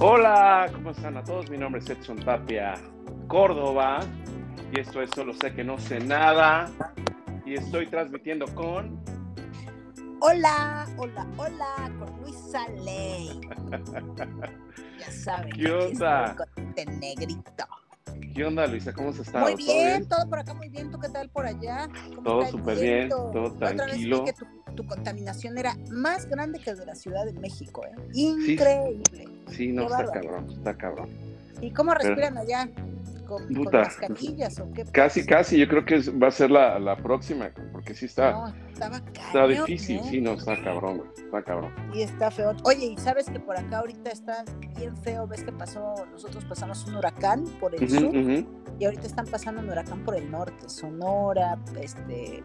Hola, ¿cómo están a todos? Mi nombre es Edson Tapia Córdoba y esto es Solo sé que no sé nada y estoy transmitiendo con... Hola, hola, hola, con Luisa Ley. ya saben. ¿Qué onda? Con este negrito. ¿Qué onda, Luisa? ¿Cómo has estado? Muy bien, todo, por acá muy bien. ¿Tú qué tal por allá? Todo súper bien, todo tranquilo. Otra vez que tu, contaminación era más grande que de la Ciudad de México, ¿eh? Increíble. Sí, no, está cabrón, está cabrón. ¿Y cómo respiran allá? ¿Con, Puta, mascarillas o qué? Casi, casi, yo creo que va a ser la, la próxima, porque sí está, no, estaba está difícil, ¿eh? sí, no, está cabrón, está cabrón. Y está feo. Oye, y sabes que por acá ahorita está bien feo, ves que pasó, nosotros pasamos un huracán por el sur, y ahorita están pasando un huracán por el norte, Sonora, este,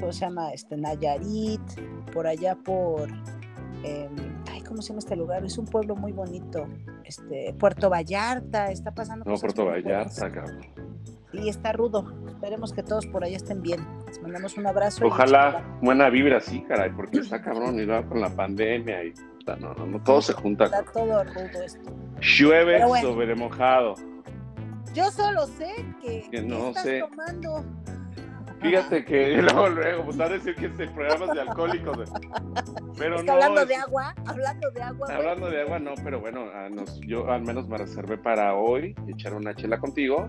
¿cómo se llama? Este, Nayarit, por allá por... Eh, ¿cómo se llama este lugar? Es un pueblo muy bonito. Este, Puerto Vallarta, está pasando. No, Puerto Vallarta, cabrón. Y está rudo. Esperemos que todos por allá estén bien. Les mandamos un abrazo. Ojalá buena vibra sí, caray, porque está cabrón y va con la pandemia y no, no, no, todo se junta. Está todo rudo esto. Llueve sobre mojado. Yo solo sé que, que no estás sé. tomando. Fíjate que luego, luego, pues va a decir que este programa es de alcohólicos. Pero no. Hablando de agua, hablando de agua. Hablando de agua, no, pero bueno, yo al menos me reservé para hoy echar una chela contigo.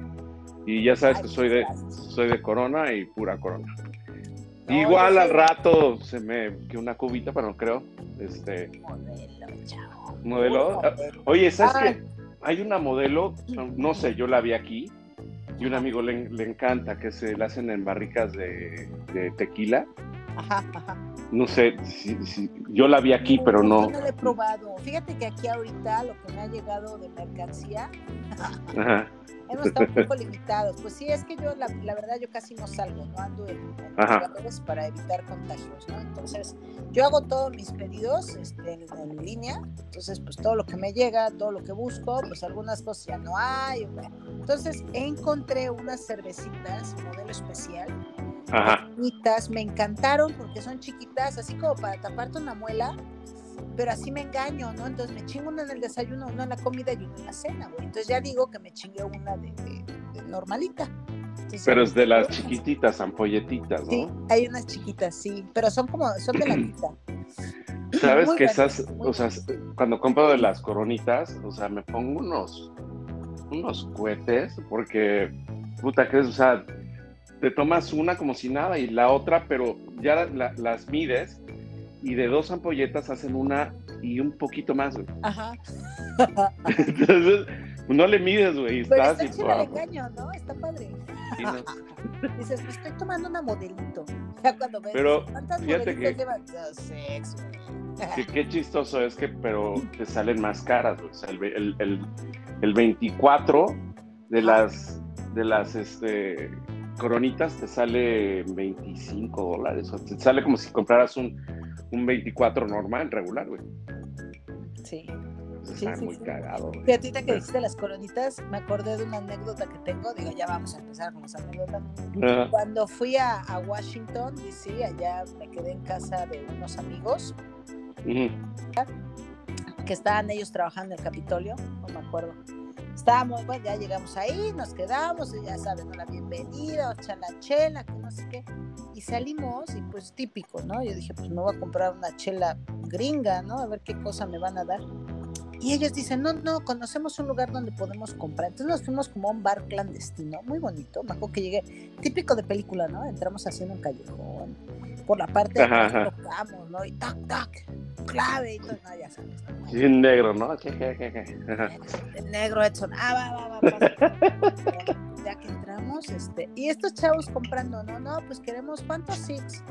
Y ya sabes que soy de, soy de corona y pura corona. Igual al rato se me que una cubita, pero no creo. Este. Modelo, chavo. Modelo. Oye, ¿sabes qué? Hay una modelo, no sé, yo la vi aquí y un amigo le, encanta que se la hacen en barricas de, tequila. Ajá, ajá. No sé, si, yo la vi aquí, pero no. Yo no la he probado. Fíjate que aquí ahorita lo que me ha llegado de mercancía. Ajá hemos estado un poco limitados. Pues sí, es que yo, la, verdad, yo casi no salgo, no ando en, en para evitar contagios, ¿no? Entonces, yo hago todos mis pedidos este, en, línea, entonces, pues todo lo que me llega, todo lo que busco, pues algunas cosas ya no hay. Entonces, encontré unas cervecitas, modelo especial, Ajá. me encantaron porque son chiquitas, así como para taparte una muela pero así me engaño, ¿no? Entonces me chingo una en el desayuno, una en la comida y una en la cena, güey. Entonces ya digo que me chingué una de, normalita. pero es de las chiquititas, ampolletitas, ¿no? Sí, hay unas chiquitas, sí, pero son como, son de la mitad. Sabes que esas, o sea, cuando compro de las coronitas, o sea, me pongo unos, unos cohetes, porque, puta, que es, o sea, te tomas una como si nada y la otra, pero ya las mides y de dos ampolletas hacen una y un poquito más, güey. Ajá. Entonces, no le mides, güey. Pero está chida de caño, ¿no? Está padre. Dices, estoy tomando una modelito. Ya cuando ves pero, cuántas fíjate que, llevan sexo. Que, qué chistoso es que, pero te salen más caras, güey. O sea, el, el, el, el 24 de las, de las, este, coronitas te sale 25 dólares. O te sale como si compraras un un 24 normal, regular, güey. Sí. sí, está muy cagado. Fíjate que dijiste las colonitas, me acordé de una anécdota que tengo. Digo, ya vamos a empezar con las anécdotas. Cuando fui a, Washington, D.C., allá me quedé en casa de unos amigos que estaban ellos trabajando en el Capitolio, no me acuerdo. Estábamos, bueno, ya llegamos ahí, nos quedamos, y ya saben, la bienvenida, la chela, que no sé qué y salimos y pues típico, ¿no? Yo dije, pues me voy a comprar una chela gringa, ¿no? A ver qué cosa me van a dar. Y ellos dicen, no, no, conocemos un lugar donde podemos comprar. Entonces nos fuimos como a un bar clandestino, muy bonito. Me acuerdo que llegué, típico de película, ¿no? Entramos haciendo un callejón, por la parte de atrás tocamos, ¿no? Y tac, tac, clave y todo, no, ya sabes. ¿no? Sí, negro, ¿no? negro, Edson. Ah, va, va, va. ya que entramos, este, y estos chavos comprando, no, no, pues queremos, ¿cuántos six?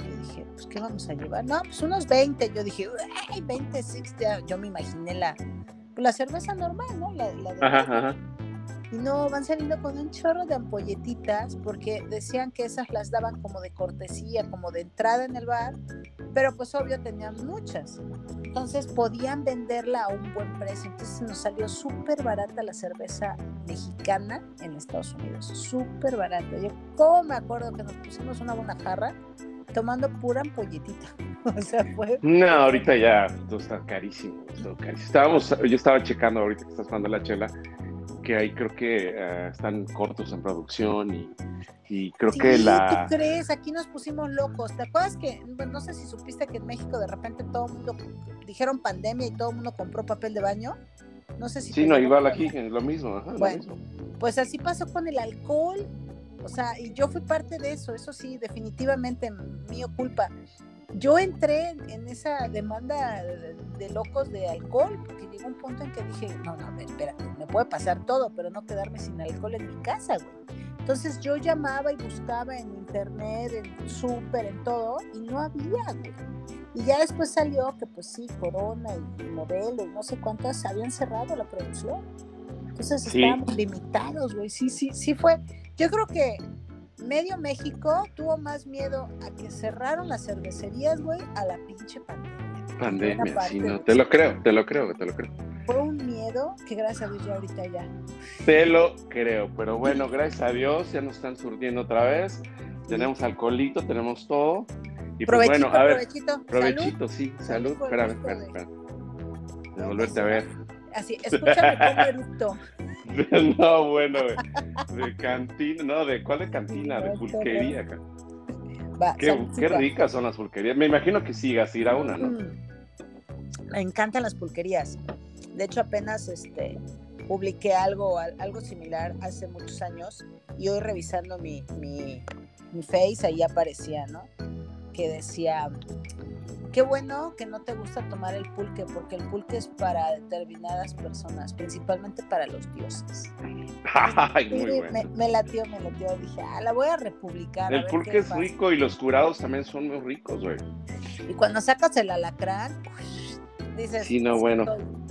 Y dije, pues, ¿qué vamos a llevar? No, pues unos 20. Yo dije, ¡ay, 20 six! Ya, yo me imaginé la, pues, la cerveza normal, ¿no? La, la de ajá, ajá. Y no, van saliendo con un chorro de ampolletitas porque decían que esas las daban como de cortesía, como de entrada en el bar, pero pues obvio tenían muchas. Entonces podían venderla a un buen precio. Entonces nos salió súper barata la cerveza mexicana en Estados Unidos. Súper barata. Yo, ¿cómo me acuerdo que nos pusimos una buena jarra? tomando pura ampolletita. o sea, fue. No, ahorita ya todo está carísimo. Todo carísimo. Estábamos, yo estaba checando ahorita que estás jugando la chela, que ahí creo que eh, están cortos en producción y, y creo que la. ¿Tú crees? Aquí nos pusimos locos. ¿Te acuerdas que, bueno, no sé si supiste que en México de repente todo el mundo dijeron pandemia y todo el mundo compró papel de baño? No sé si. Sí, no, igual aquí, es lo mismo. Ajá, bueno, lo mismo. pues así pasó con el alcohol. O sea, y yo fui parte de eso, eso sí, definitivamente mío culpa. Yo entré en esa demanda de, locos de alcohol, porque llegó un punto en que dije, no, no, a ver, espérate, me puede pasar todo, pero no quedarme sin alcohol en mi casa, güey. Entonces yo llamaba y buscaba en internet, en súper, en todo, y no había, güey. Y ya después salió que pues sí, Corona y Modelo y no sé cuántas habían cerrado la producción. Entonces Sí. estábamos limitados, güey. Sí, sí, sí fue. Yo creo que medio México tuvo más miedo a que cerraron las cervecerías, güey, a la pinche pandemia. Pandemia, sí, no, te lo creo, te lo creo, te lo creo. Fue un miedo que gracias a Dios ya ahorita ya. Te lo creo, pero bueno, gracias a Dios ya nos están surtiendo otra vez. Tenemos alcoholito, tenemos todo. Y pues Provechito, bueno, a ver, provechito. provechito, sí, Salud Espérame, espérame, de- espérame. De volverte a ver. Así, escúchame cómo eructo. No, bueno, de, de cantina, no, de cuál de cantina, de pulquería. Va, Qué, qué ricas son las pulquerías. Me imagino que sigas ir a una, ¿no? Mm. Me encantan las pulquerías. De hecho, apenas este, publiqué algo, al- algo similar hace muchos años y hoy revisando mi, mi, mi face, ahí aparecía, ¿no? Que decía, qué bueno que no te gusta tomar el pulque, porque el pulque es para determinadas personas, principalmente para los dioses. Ay, muy me, bueno. me latió, me latió. Dije, ah, la voy a republicar. El pulque es pasa". rico y los curados también son muy ricos, güey. Y cuando sacas el alacrán, dices, Sí, no, bueno.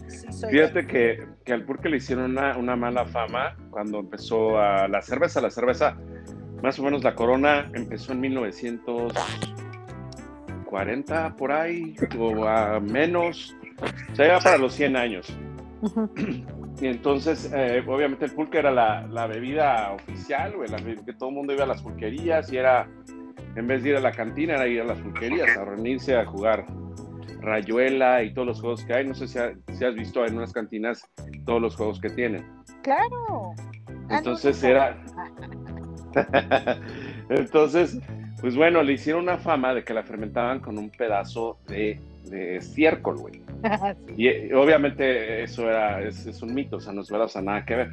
sí Fíjate que, que al pulque le hicieron una, una mala fama cuando empezó a la cerveza. La cerveza, más o menos la corona, empezó en 1940 por ahí, o a menos. O sea, para los 100 años. Y entonces, eh, obviamente, el pulque era la, la bebida oficial, güey, la be- que todo el mundo iba a las pulquerías y era, en vez de ir a la cantina, era ir a las pulquerías, a reunirse, a jugar rayuela y todos los juegos que hay. No sé si, ha- si has visto en unas cantinas todos los juegos que tienen. Claro. Ah, Entonces era... Entonces, pues bueno, le hicieron una fama de que la fermentaban con un pedazo de, de estiércol, güey. Sí. Y eh, obviamente eso era, es, es un mito, o sea, no es verdad, o sea, nada que ver.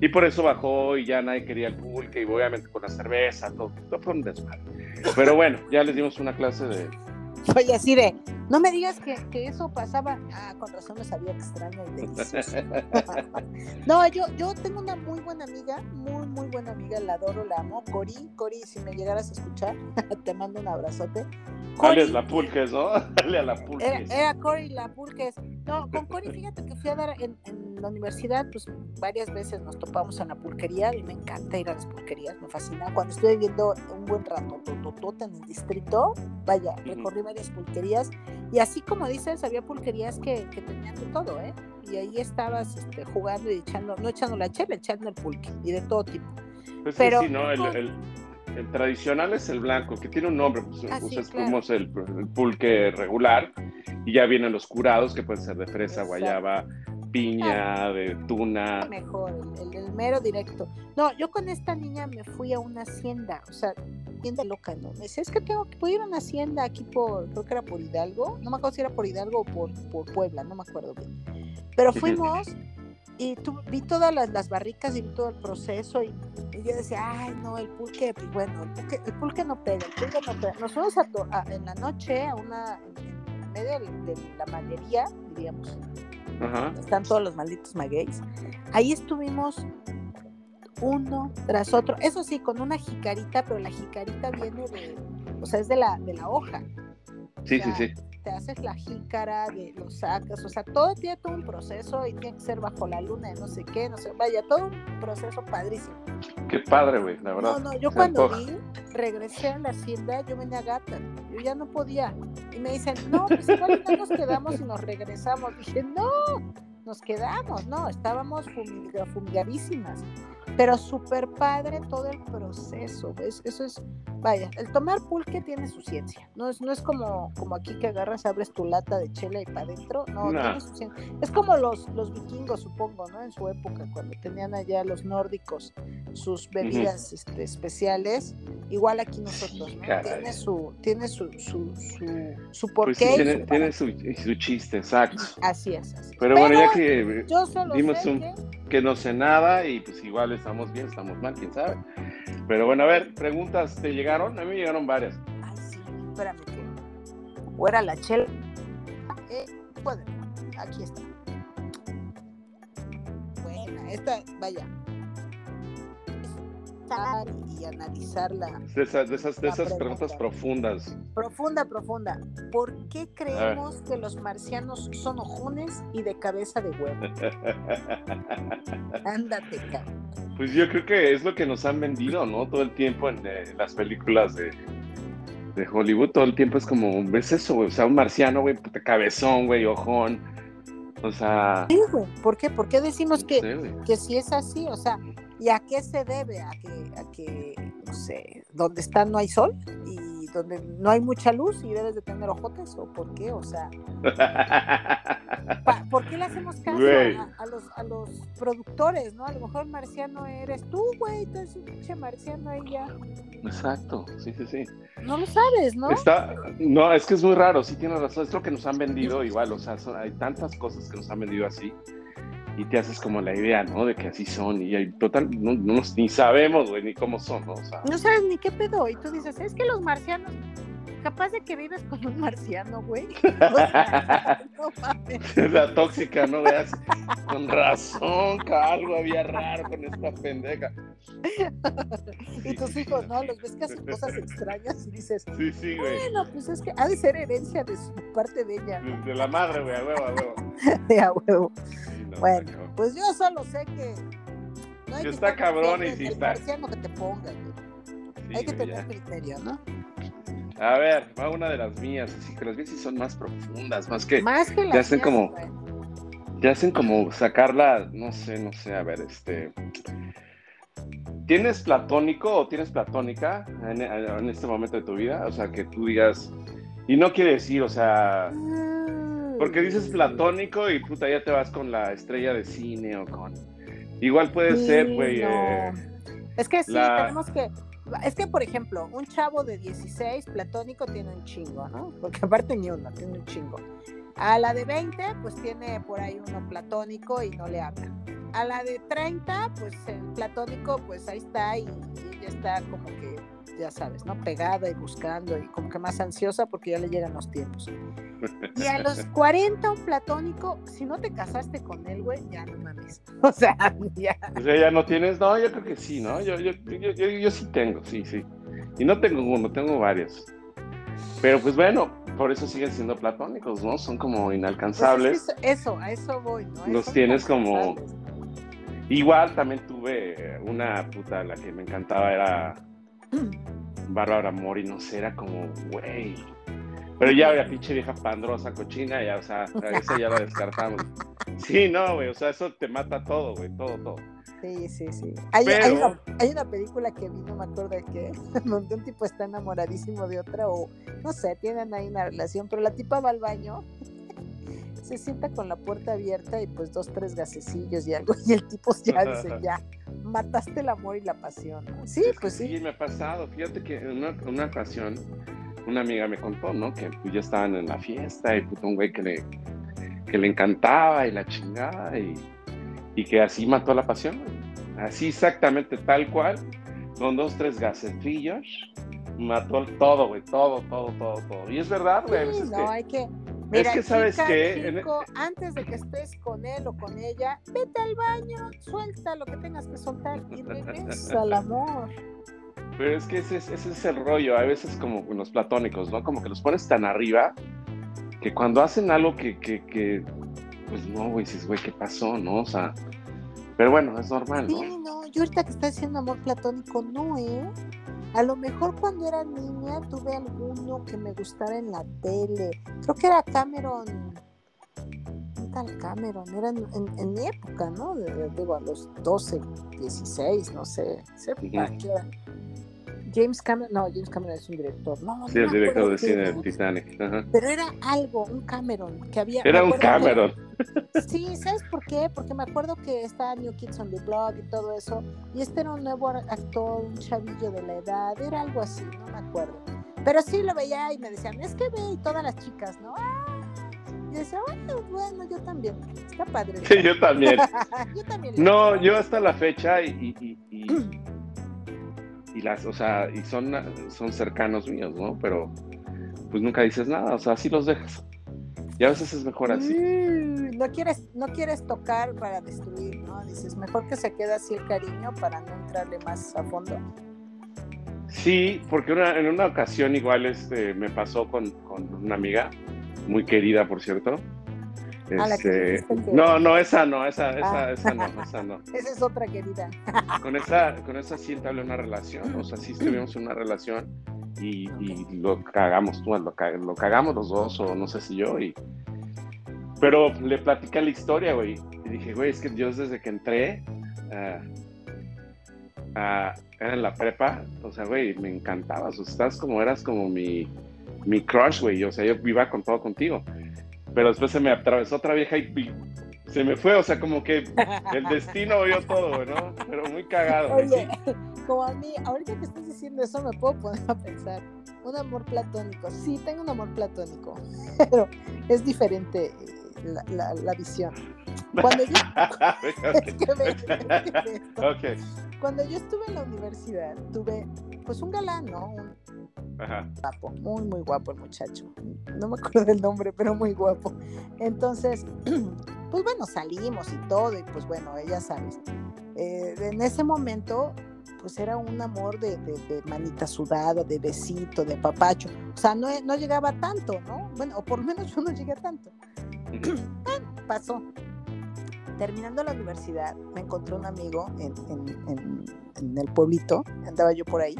Y por eso bajó y ya nadie quería el pulque y obviamente con la cerveza, todo, todo fue un desmadre. Pero bueno, ya les dimos una clase de... Oye, así de, no me digas que, que eso pasaba. Ah, con razón me sabía extraño y delicioso. no, yo, yo tengo una muy buena amiga, muy, muy buena amiga, la adoro, la amo. Cori, Cori, si me llegaras a escuchar, te mando un abrazote. Cori, la pulques, ¿no? Dale a la pulques. era Cory la Pulques. No, con Cory, fíjate que fui a dar en, en la universidad, pues varias veces nos topamos en la pulquería y me encanta ir a las pulquerías, me fascina. Cuando estuve viviendo un buen rato en el distrito, vaya, recorrí varias pulquerías y así como dices, había pulquerías que, que tenían de todo, ¿eh? Y ahí estabas este, jugando y echando, no echando la chela, echando el pulque y de todo tipo. Pues sí, pero- sí, ¿no? El, el- el tradicional es el blanco, que tiene un nombre, pues, Ah, pues es claro. como es el, el pulque regular, y ya vienen los curados, que pueden ser de fresa, Exacto. guayaba, piña, de tuna. mejor, el, el, mero directo. No, yo con esta niña me fui a una hacienda, o sea, bien de loca, ¿no? Me decía, es que tengo que puedo ir a una hacienda aquí por, creo que era por Hidalgo, no me acuerdo si era por Hidalgo o por, por Puebla, no me acuerdo bien. Pero fuimos y tu- vi todas las, las barricas y vi todo el proceso y, y yo decía, ay, no, el pulque, pues, bueno, el pulque, el pulque no pega, el pulque no pega. Nos fuimos a to- a- en la noche a una, en, en medio de, de la maguería, diríamos, Ajá. están todos los malditos magueyes. Ahí estuvimos uno tras otro. Eso sí, con una jicarita, pero la jicarita viene de, o sea, es de la, de la hoja. Sí, O sí, sea, sí. Haces la jícara, de, lo sacas, o sea, todo tiene todo un proceso y tiene que ser bajo la luna no sé qué, no sé, vaya, todo un proceso padrísimo. Qué padre, güey, la No, verdad. no, yo Se cuando antoja. vi, regresé a la hacienda, yo venía gata, yo ya no podía. Y me dicen, no, pues igual no nos quedamos y nos regresamos. Dije, no, nos quedamos, no, estábamos fumiga- fumigadísimas. Pero súper padre todo el proceso, ¿ves? Eso es vaya, el tomar pulque tiene su ciencia. No es, no es como, como aquí que agarras, abres tu lata de chela y para adentro. No, tiene su ciencia. Es como los, los vikingos, supongo, ¿no? En su época, cuando tenían allá los nórdicos sus bebidas este, especiales. Igual aquí nosotros, ¿no? Tiene su, tiene su, su, su, su pues porqué. tiene, su, su, chiste, exacto. Así es, así Pero, bueno, ya que dimos un, que no sé nada y pues igual estamos bien, estamos mal, quién sabe. Pero bueno, a ver, preguntas, ¿te llegaron? A mí me llegaron varias. Ay, sí, espérame que. O era la chela. Eh, aquí está. Buena, esta, vaya. Y analizarla. De esas, de esas, de esas preguntas profundas. Profunda, profunda. ¿Por qué creemos que los marcianos son ojones y de cabeza de huevo? Ándate, cabrón. Pues yo creo que es lo que nos han vendido, ¿no? Todo el tiempo en, eh, las películas de, de, Hollywood, todo el tiempo es como, ¿ves eso, güey? O sea, un marciano, güey, cabezón, güey, ojón. O sea. Sí, güey. ¿Por qué? ¿Por qué decimos que, que si es así? O sea, ¿y a qué se debe? A que, a que, no sé, donde está no hay sol y donde no hay mucha luz y debes de tener ojotes o por qué, o sea, ¿por qué le hacemos caso a, los, a los productores, no? A lo mejor marciano eres tú, güey, entonces un pinche marciano ahí ya. Exacto, sí, sí, sí. No lo sabes, ¿no? Está, no, es que es muy raro, sí tienes razón, es lo que nos han vendido igual, o sea, hay tantas cosas que nos han vendido así y te haces como la idea, ¿no? De que así son y hay total, no, no, ni sabemos, güey, ni cómo son, ¿no? O sea, no sabes ni qué pedo y tú dices, es que los marcianos, capaz de que vives con un marciano, güey. no mames. La tóxica, ¿no? Veas, con razón, que algo había raro con esta pendeja. y tus hijos, ¿no? Los ves que hacen cosas extrañas y dices, sí, sí, güey. Bueno, pues es que ha de ser herencia de su parte de ella. De la madre, güey, a huevo, a huevo. de a huevo bueno, pues yo solo sé que. No hay que está cabrón y si está. que te ponga, hay que tener criterio, ¿no? A ver, va una de las mías, así que las mías sí son más profundas, más que. Más que las ya hacen como. Ya hacen como sacarla, no sé, no sé, a ver, este. ¿Tienes platónico o tienes platónica en, en, este momento de tu vida? O sea, que tú digas. Y no quiere decir, o sea. Ah, porque dices platónico y puta, ya te vas con la estrella de cine o con. Igual puede ser, güey. Eh, es que sí, tenemos que. Es que, por ejemplo, un chavo de 16 platónico tiene un chingo, ¿no? Porque aparte ni uno, tiene un chingo. A la de 20, pues tiene por ahí uno platónico y no le habla. A la de 30, pues el platónico, pues ahí está y, y ella está como que ya sabes, ¿no? Pegada y buscando y como que más ansiosa porque ya le llegan los tiempos. Y a los 40 un platónico, si no te casaste con él, güey, ya no mames. O sea, ya. O sea, ya no tienes, no, yo creo que sí, ¿no? Yo, yo, yo, yo, sí tengo, sí, sí. Y no tengo uno, tengo varios. Pero pues bueno, por eso siguen siendo platónicos, ¿no? Son como pues inalcanzables. eso, a eso voy, ¿no? Los tienes como... Igual también tuve una puta, la que me encantaba era Bárbara Mori, no sé, era como, güey. Pero ya, la pinche vieja pandrosa, cochina, ya, o sea, esa ya la descartamos. Sí, no, güey, o sea, eso te mata todo, güey, todo, todo. Sí, sí, sí. Hay, una, película que vi, no me acuerdo de qué, donde un tipo está enamoradísimo de otra, o no sé, tienen ahí una relación, pero la tipa va al baño, se sienta con la puerta abierta y pues dos, tres gasecillos y algo, y el tipo ya dice, ya, mataste el amor y la pasión. Sí, pues sí. Sí, me ha pasado. Fíjate que en una, ocasión una amiga me contó, ¿no? Que pues, ya estaban en la fiesta y puto un güey que le, que le encantaba y la chingada y, y que así mató la pasión. Así exactamente, tal cual, con dos, tres gasecillos, mató todo, güey, todo, todo, todo, todo. Y es verdad, güey. Sí, no, hay que es que sabes que e antes de que estés con él o con ella, vete al baño, suelta lo que tengas que soltar y regresa al amor. Pero es que ese, es el rollo, a veces como los platónicos, ¿no? Como que los pones tan arriba que cuando hacen algo que, que, que pues no, güey, dices, güey, ¿qué pasó, no? O sea, pero bueno, es normal, ¿no? Sí, no, yo ahorita que está diciendo amor platónico, no, ¿eh? A lo mejor cuando era niña tuve alguno que me gustara en la tele. Creo que era Cameron. ¿Qué tal Cameron? Era en, mi época, ¿no? Digo, a los 12, 16, no sé. James Cameron, no, James Cameron es un director, no, Sí, el director de cine de Titanic. Pero era algo, un Cameron, que había... Era un Cameron. sí, ¿sabes por qué? Porque me acuerdo que está New Kids on the Block y todo eso, y este era un nuevo actor, un chavillo de la edad, era algo así, no me acuerdo. Pero sí lo veía y me decían, es que ve y todas las chicas, ¿no? Ah, y decía, bueno, bueno, yo también. Está padre. Sí, yo también. yo también. No, yo hasta la fecha y, y, y, las, o sea, y son, son cercanos míos, ¿no? Pero pues nunca dices nada, o sea, así los dejas. Y a veces es mejor así. Mm, no quieres, no quieres tocar para destruir, ¿no? Dices, mejor que se quede así el cariño para no entrarle más a fondo. Sí, porque en una ocasión igual este, me pasó con, con una amiga muy querida, por cierto. Este, no, no, esa no, esa, esa, ah. esa no, esa no. Esa es otra querida. con esa, con esa sí entablé una relación, o sea, sí estuvimos en una relación y, lo cagamos, lo, lo, cagamos los dos, o no sé si yo, y... Pero le platicé la historia, güey, y dije, güey, es que yo desde que entré era en la prepa, o sea, güey, me encantabas, o sea, estás como, eras como mi mi crush, güey. O sea, yo iba con todo contigo. Pero después se me atravesó otra vieja y se me fue. O sea, como que el destino vio todo, ¿no? Pero muy cagado. Oye, como a mí, ahorita que estás diciendo eso, me puedo poner a pensar. Un amor platónico. Sí, tengo un amor platónico. Pero es diferente eh, la, la, visión. Cuando yo... Cuando yo estuve en la universidad, tuve pues un galán, ¿no? Ajá. Guapo, muy, muy guapo el muchacho. No me acuerdo del nombre, pero muy guapo. Entonces, pues bueno, salimos y todo, y pues bueno, ella sabes. Eh, en ese momento, pues era un amor de, manita sudada, de besito, de papacho. O sea, no, no llegaba tanto, ¿no? Bueno, o por lo menos yo no llegué tanto. Pasó. Terminando la universidad, me encontré un amigo en, en el pueblito, andaba yo por ahí,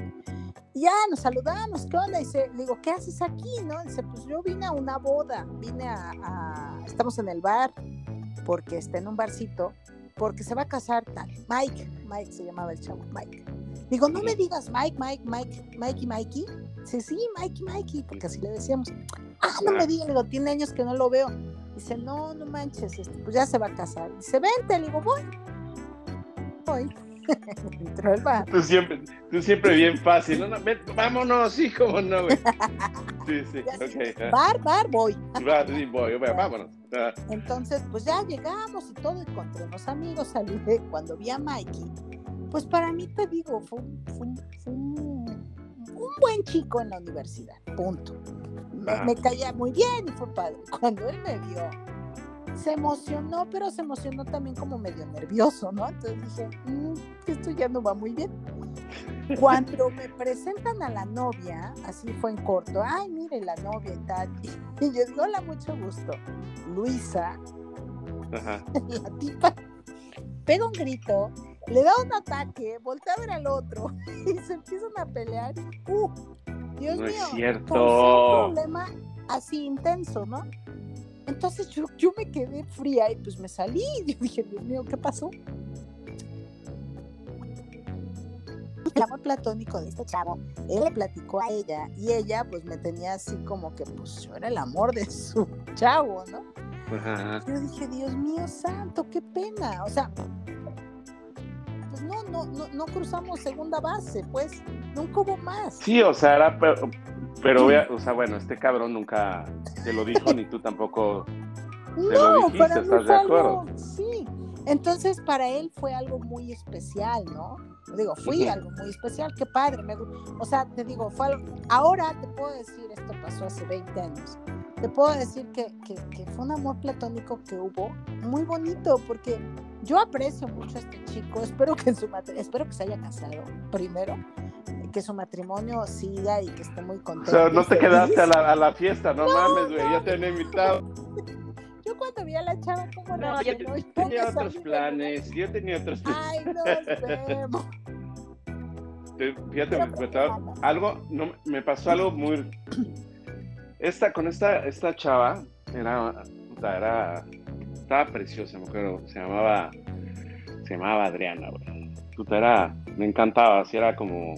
ya nos saludamos, ¿qué onda? Dice, le digo, ¿qué haces aquí? ¿No? Dice, pues yo vine a una boda, vine a, estamos en el bar, porque está en un barcito, porque se va a casar tal. Mike, Mike se llamaba el chavo, Mike. Digo, no me digas Mike, Mike, Mike, Mikey, Mikey. Dice, sí, Mikey, Mikey, porque así le decíamos. Ah, no me digas, digo, tiene años que no lo veo. Dice, no, no manches, este, pues ya se va a casar. Dice, vente, le digo, voy. Voy. Tú siempre, tú siempre bien fácil. No, vámonos, sí, cómo no, güey. Sí, sí, ok. Bar, bar, voy. Bar, sí, voy, vámonos. Ah. Entonces, pues ya llegamos y todo, encontré unos amigos, saludé. Cuando vi a Mikey, pues para mí te digo, fue, un, buen chico en la universidad, punto. Me, me caía muy bien y fue padre. Cuando él me vio, se emocionó, pero se emocionó también como medio nervioso, ¿no? Entonces dije, mm, esto ya no va muy bien. Cuando me presentan a la novia, así fue en corto, ay, mire la novia y tal, y yo digo, hola, mucho gusto, Luisa, la tipa pega un grito, le da un ataque, voltea a ver al otro y se empiezan a pelear. ¡Uh! Dios no mío, es cierto. un problema así intenso, ¿no? Entonces yo, yo me quedé fría y pues me salí. Yo dije, Dios mío, ¿qué pasó? El amor platónico de este chavo, él le platicó a ella y ella pues me tenía así como que pues yo era el amor de su chavo, ¿no? Yo dije, Dios mío santo, qué pena. O sea, pues no, no, no, no cruzamos segunda base, pues nunca hubo más. Sí, o sea, era pero, o sea, bueno, este cabrón nunca te lo dijo, ni tú tampoco te lo dijiste, ¿estás de acuerdo? sí. Entonces, para él fue algo muy especial, ¿no? Digo, fui algo muy especial, qué padre. Me, o sea, te digo, fue algo, ahora te puedo decir, esto pasó hace 20 años, te puedo decir que, que, que, fue un amor platónico que hubo muy bonito, porque yo aprecio mucho a este chico, espero que, en su, espero que se haya casado primero, que su matrimonio siga y que esté muy contento. O sea, no te quedaste a la, a la, fiesta, no, mames, güey, ya te han invitado. Yo cuando vi a la chava, como no, no, yo tenía otros planes, yo tenía otros planes. Ay, nos vemos. Fíjate, me, algo, no, me pasó algo muy... Esta, con esta, esta chava, era, era, estaba preciosa, mujer, se llamaba, se llamaba Adriana, güey. Puta, era, me encantaba, así era como,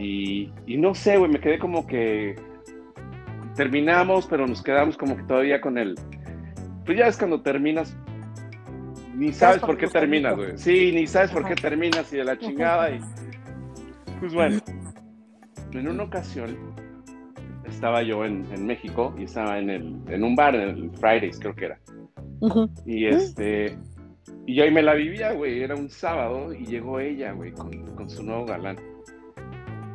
Y, y no sé, güey, me quedé como que terminamos, pero nos quedamos como que todavía con el... Pues ya es cuando terminas, ni sabes por qué terminas, güey. Sí, ni sabes por qué terminas y de la chingada. Y... Pues bueno, en una ocasión estaba yo en, en México y estaba en, el, en un bar, en el Fridays creo que era. Y este... Y yo ahí me la vivía, güey. Era un sábado y llegó ella, güey, con, con su nuevo galán.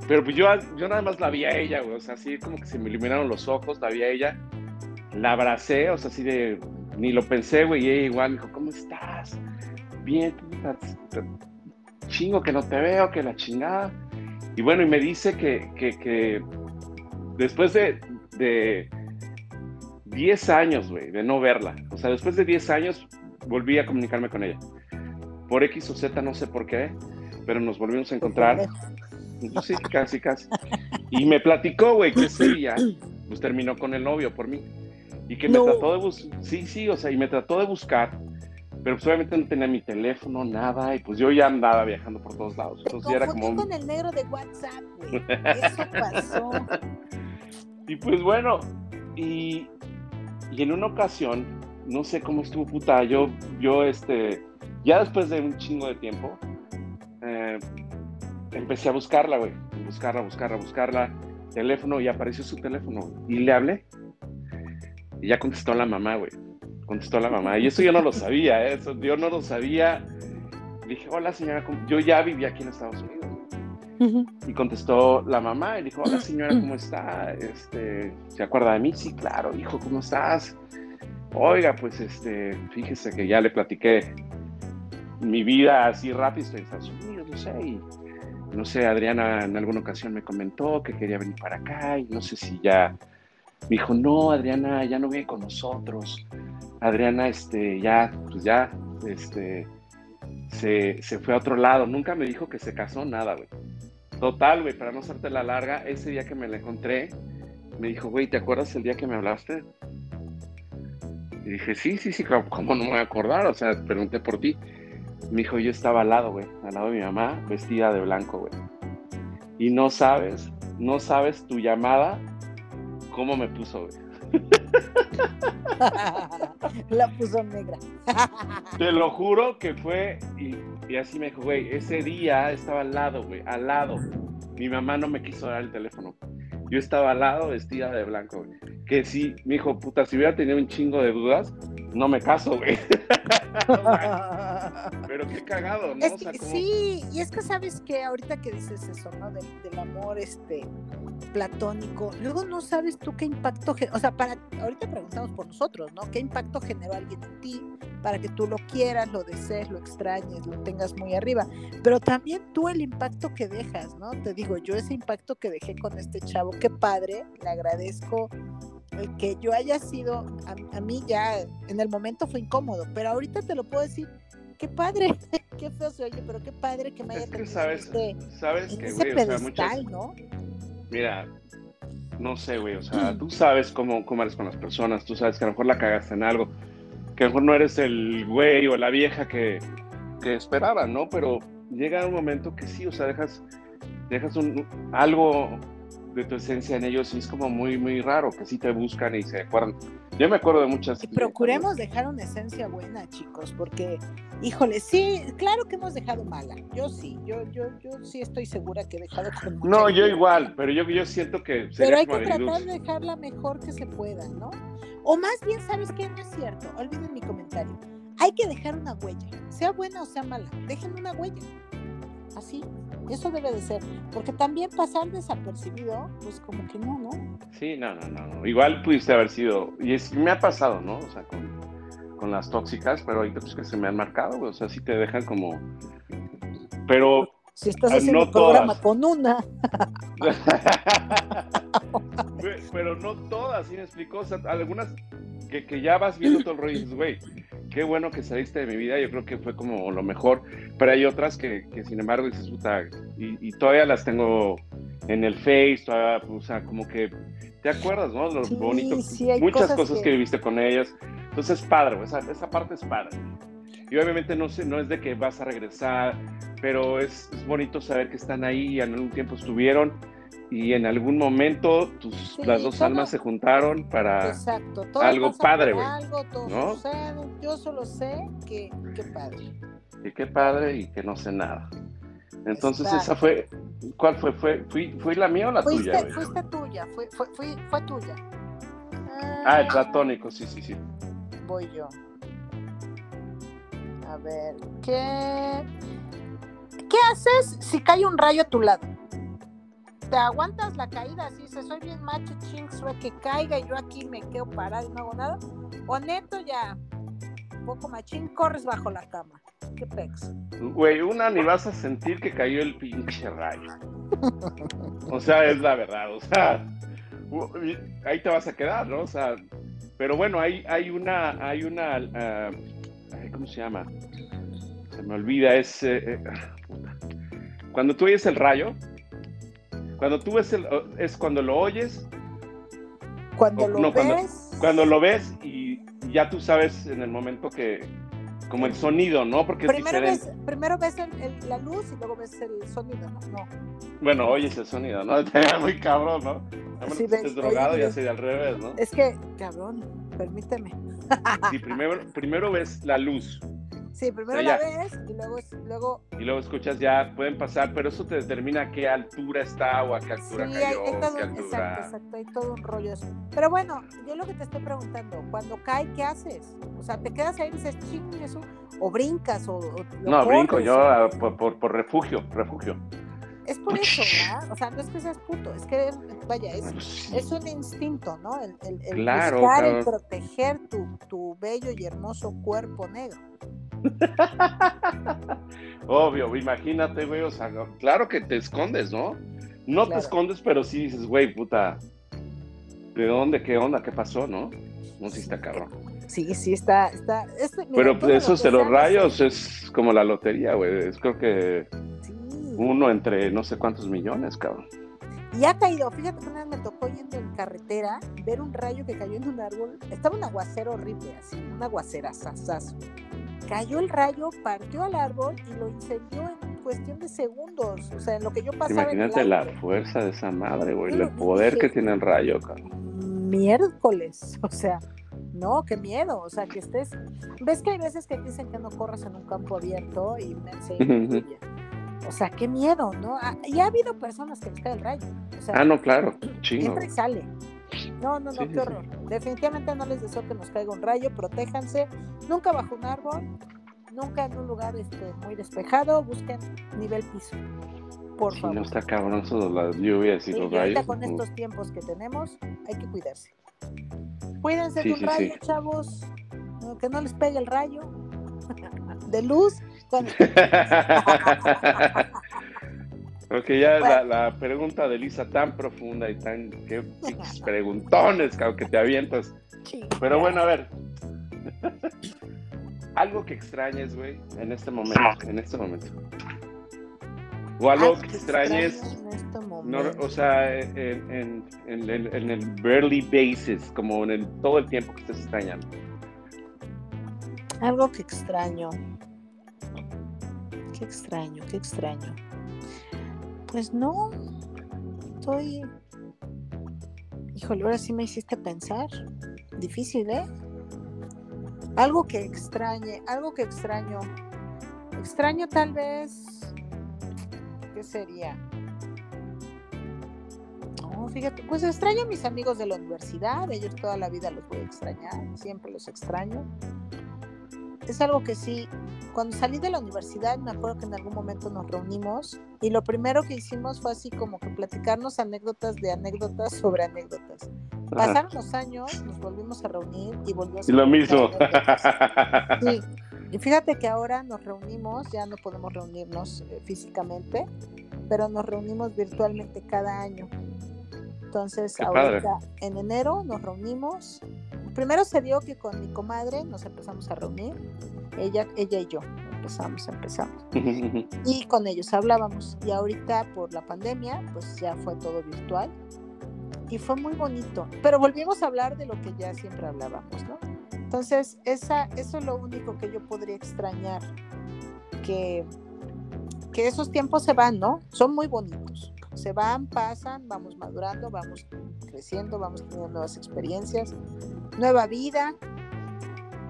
Pero pues yo, yo nada más la vi a ella, güey. O sea, así como que se me iluminaron los ojos, la vi a ella. La abracé, o sea, así de. Ni lo pensé, güey. Y ella igual me dijo, ¿cómo estás? Bien, chingo que no te veo, que la chingada. Y bueno, y me dice que, que, que después de, de 10 años, güey, de no verla. O sea, después de 10 años volví a comunicarme con ella. Por X o Z, no sé por qué, pero nos volvimos a encontrar. Sí, casi, casi. Y me platicó, güey, que ese día, pues terminó con el novio por mí. Y que me trató de buscar, sí, sí, o sea, y me trató de buscar, pero pues obviamente no tenía mi teléfono, nada, y pues yo ya andaba viajando por todos lados. Entonces ya era como... con el negro de WhatsApp, güey. Eso pasó. y pues bueno, y, y en una ocasión, no sé cómo estuvo puta, yo, yo, este, ya después de un chingo de tiempo, eh, empecé a buscarla, güey. Buscarla, buscarla, buscarla. Teléfono y apareció su teléfono. Y le hablé. Y ya contestó la mamá, güey. Contestó la mamá. Y eso yo no lo sabía, ¿eh? Eso yo no lo sabía. Dije, hola señora, yo ya vivía aquí en Estados Unidos. Y contestó la mamá y dijo, hola señora, ¿cómo está? Este, ¿Se acuerda de mí? Sí, claro, hijo, ¿cómo estás? Oiga, pues este, fíjese que ya le platiqué mi vida así rápido, en Estados Unidos, no sé, y no sé, Adriana en alguna ocasión me comentó que quería venir para acá y no sé si ya me dijo, no, Adriana ya no viene con nosotros. Adriana, este, ya, pues ya, este, se, se fue a otro lado. Nunca me dijo que se casó, nada, güey. Total, güey, para no hacerte la larga, ese día que me la encontré, me dijo, güey, ¿te acuerdas el día que me hablaste? Y dije, sí, sí, sí, ¿cómo no me voy a acordar? O sea, pregunté por ti. Mi hijo, yo estaba al lado, güey, al lado de mi mamá, vestida de blanco, güey. Y no sabes, no sabes tu llamada, cómo me puso, güey. La puso negra. Te lo juro que fue, y, y así me dijo, güey, ese día estaba al lado, güey, al lado. Mi mamá no me quiso dar el teléfono. Yo estaba al lado vestida de blanco, güey. Que sí, mi hijo, puta, si hubiera tenido un chingo de dudas, no me caso, güey. Pero qué cagado, ¿no? Sí, y es que sabes que ahorita que dices eso, ¿no? Del, amor este platónico, luego no sabes tú qué impacto, o sea, para ahorita preguntamos por nosotros, ¿no? ¿Qué impacto generó alguien en ti para que tú lo quieras, lo desees, lo extrañes, lo tengas muy arriba? Pero también tú el impacto que dejas, ¿no? Te digo, yo ese impacto que dejé con este chavo, qué padre, le agradezco el que yo haya sido, a, mí ya en el momento fue incómodo, pero ahorita te lo puedo decir, qué padre, qué feo se oye, pero qué padre que me haya es que sabes, sabes que, güey, o sea, muchas, ¿no? Mira, no sé, güey, o sea, tú sabes cómo, cómo eres con las personas, tú sabes que a lo mejor la cagaste en algo, que a lo mejor no eres el güey o la vieja que, que esperaba, ¿no? Pero llega un momento que sí, o sea, dejas, dejas un, algo de tu esencia en ellos y es como muy, muy raro que sí te buscan y se acuerdan. Yo me acuerdo de muchas. Y procuremos dejar una esencia buena, chicos, porque, híjole, sí, claro que hemos dejado mala. Yo sí, yo, yo, yo sí estoy segura que he dejado con No, yo igual, pero yo, yo siento que. Pero hay que tratar de dejarla mejor que se pueda, ¿no? O más bien, ¿sabes qué? No es cierto. Olviden mi comentario. Hay que dejar una huella, sea buena o sea mala. Dejen una huella. Así, eso debe de ser, porque también pasar desapercibido, pues como que no, ¿no? Sí, no, no, no, igual pudiste haber sido, y es, me ha pasado, ¿no? O sea, con, con las tóxicas, pero hay otros que se me han marcado, o sea, sí te dejan como, pero... Si estás ah, haciendo un programa con una. pero no todas, ¿sí me explicó? O sea, algunas que, que ya vas viendo todo el rollo y dices, güey, qué bueno que saliste de mi vida, yo creo que fue como lo mejor, pero hay otras que, que sin embargo dices, puta, y, todavía las tengo en el Face, todavía, o sea, como que te acuerdas, ¿no? Lo bonito, muchas cosas, que... viviste con ellas, entonces es padre, esa, esa parte es padre. Y obviamente no, no es de que vas a regresar pero es, bonito saber que están ahí y en algún tiempo estuvieron y en algún momento tus, las dos almas se juntaron para algo padre, güey. ¿no? Yo solo sé que qué padre. Y qué padre y que no sé nada. Entonces esa fue, ¿cuál fue? ¿Fue, fui, la mía o la tuya? Güey? Fuiste tuya, fue, fue, fue tuya. Ah, el platónico, sí, sí, sí. Voy yo. A ver, ¿qué, ¿qué haces si cae un rayo a tu lado? ¿Te aguantas la caída? Si dices, soy bien macho, ching, que caiga y yo aquí me quedo parado y no hago nada. O neto ya, un poco machín, corres bajo la cama. ¿Qué pex? Güey, una ni vas a sentir que cayó el pinche rayo. o sea, es la verdad, o sea, ahí te vas a quedar, ¿no? O sea, pero bueno, hay, hay una, hay una, ah, ¿cómo se llama? Se me olvida, es, eh, eh, cuando tú oyes el rayo, cuando tú ves el, es cuando lo oyes. Cuando lo ves. Cuando, lo ves y ya tú sabes en el momento que, como el sonido, ¿no? Porque primero Ves, primero ves la luz y luego ves el sonido, ¿no? Bueno, oyes el sonido, ¿no? Muy cabrón, ¿no? Si ves, drogado y así al revés, ¿no? Es que, cabrón, permíteme. Sí, primero, primero ves la luz. Sí, primero la ves y luego, luego... Y luego escuchas ya, pueden pasar, pero eso te determina a qué altura está o a qué altura sí, cayó, hay, todo, Exacto, exacto, hay todo un rollo eso. Pero bueno, yo lo que te estoy preguntando, cuando cae, ¿qué haces? O sea, ¿te quedas ahí y dices, ching, eso? ¿O brincas? O, no, brinco, yo ah, por, por, por refugio, refugio. Es por eso, ¿verdad? O sea, no es que seas puto, es que, vaya, es, pues es un instinto, ¿no? El, el, el buscar y proteger tu, tu bello y hermoso cuerpo negro. Obvio, imagínate, güey, o sea, claro que te escondes, ¿no? No te escondes, pero sí dices, güey, puta, ¿de dónde, qué onda, qué pasó, no? No sé si está cabrón. Sí, sí, está, está. pero pues, eso de los rayos es como la lotería, güey, es creo que uno entre no sé cuántos millones, cabrón. Y ha caído, fíjate que una vez me tocó yendo en carretera ver un rayo que cayó en un árbol. Estaba un aguacero horrible, así, un aguacera, sasazo. Cayó el rayo, partió al árbol y lo incendió en cuestión de segundos. O sea, en lo que yo pasaba. Imagínate la fuerza de esa madre, güey, el poder que tiene el rayo, cabrón. Miércoles, o sea, no, qué miedo, o sea, que estés. ¿Ves que hay veces que dicen que no corras en un campo abierto y me O sea, qué miedo, ¿no? Ah, y ha habido personas que les cae el rayo. ah, no, claro. Siempre sale. No, no, no, qué horror. Definitivamente no les deseo que nos caiga un rayo, protéjanse. Nunca bajo un árbol, nunca en un lugar este, muy despejado, busquen nivel piso. Por favor. no está cabrón las lluvias y los y rayos. con estos tiempos que tenemos, hay que cuidarse. Cuídense de un rayo, chavos. Que no les pegue el rayo de luz Ok, ya la, pregunta de Lisa tan profunda y tan qué preguntones que te avientas. Pero bueno, a ver. algo que extrañes, güey, en este momento, en este momento. O algo que extrañes, este o sea, en, en, en, el barely basis, como en el, todo el tiempo que estés extrañando. Algo que extraño qué extraño, qué extraño. Pues no, estoy... Híjole, ahora sí me hiciste pensar. Difícil, ¿eh? Algo que extrañe, algo que extraño. Extraño tal vez... ¿Qué sería? No, fíjate, pues extraño a mis amigos de la universidad, ellos toda la vida los voy a extrañar, siempre los extraño. Es algo que sí, cuando salí de la universidad, me acuerdo que en algún momento nos reunimos y lo primero que hicimos fue así como que platicarnos anécdotas de anécdotas sobre anécdotas. Pasaron los años, nos volvimos a reunir y volvió a. Y lo mismo. Sí. Y fíjate que ahora nos reunimos, ya no podemos reunirnos eh, físicamente, pero nos reunimos virtualmente cada año. Entonces, ahorita en enero nos reunimos. Primero se dio que con mi comadre nos empezamos a reunir ella, ella y yo empezamos, empezamos. y con ellos hablábamos. Y ahorita por la pandemia, pues ya fue todo virtual. Y fue muy bonito. Pero volvimos a hablar de lo que ya siempre hablábamos, ¿no? Entonces, esa, eso es lo único que yo podría extrañar. Que, que esos tiempos se van, ¿no? Son muy bonitos. Se van, pasan, vamos madurando, vamos creciendo, vamos teniendo nuevas experiencias, nueva vida.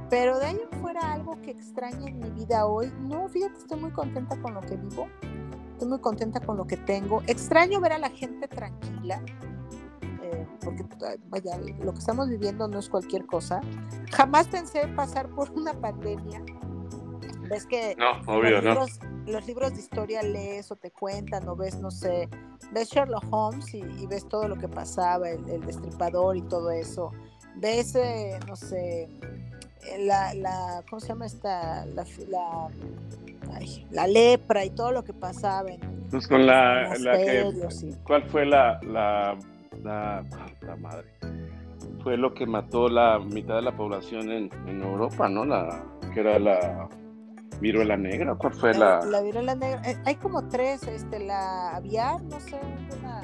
Pero de ahí fuera algo que extrañe en mi vida hoy, no, fíjate, estoy muy contenta con lo que vivo, estoy muy contenta con lo que tengo. Extraño ver a la gente tranquila, eh, porque vaya, lo que estamos viviendo no es cualquier cosa. Jamás pensé pasar por una pandemia. Ves que no, obvio, los, libros, los libros de historia lees o te cuentan o ves, no sé, ves Sherlock Holmes y, ves todo lo que pasaba, el, destripador y todo eso. Ves, eh, no sé, la, la, ¿cómo se llama esta? La, la, la lepra y todo lo que pasaba. En, pues con la, la que, ¿cuál fue la, la, la, la, madre? Fue lo que mató la mitad de la población en, en Europa, ¿no? La, que era la viruela negra, ¿cuál fue la? La, viruela negra, eh, hay como tres, este, la aviar, no sé, una...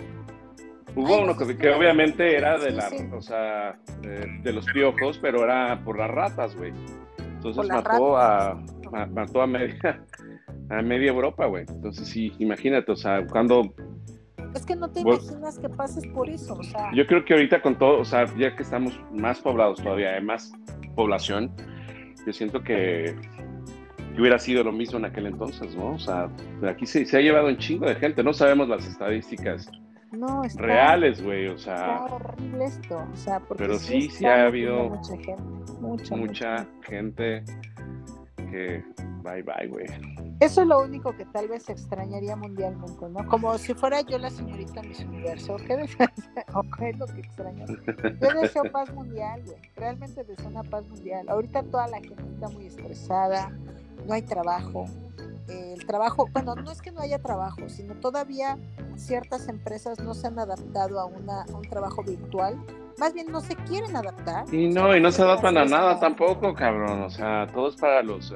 Hubo uno que, obviamente era de la, o sea, de, los piojos, pero era por las ratas, güey. Entonces mató a, mató a media, a media Europa, güey. Entonces sí, imagínate, o sea, cuando es que no te imaginas que pases por eso, o sea. Yo creo que ahorita con todo, o sea, ya que estamos más poblados todavía, hay más población, yo siento que hubiera sido lo mismo en aquel entonces, ¿no? O sea, aquí se, ha llevado un chingo de gente, no sabemos las estadísticas reales, güey, o sea. Está horrible esto, o sea, porque pero sí, sí, ha habido mucha gente, mucha, mucha gente que bye bye, güey. Eso es lo único que tal vez extrañaría mundialmente, ¿no? Como si fuera yo la señorita Miss Universo. ¿Qué, ¿O qué es lo que extraño? Yo deseo paz mundial, güey. Realmente deseo una paz mundial. Ahorita toda la gente está muy estresada, no hay trabajo. el trabajo, bueno, no es que no haya trabajo, sino todavía ciertas empresas no se han adaptado a, una, un trabajo virtual. Más bien no se quieren adaptar. Y no, y no se adaptan a nada tampoco, cabrón. O sea, todo es para los uh,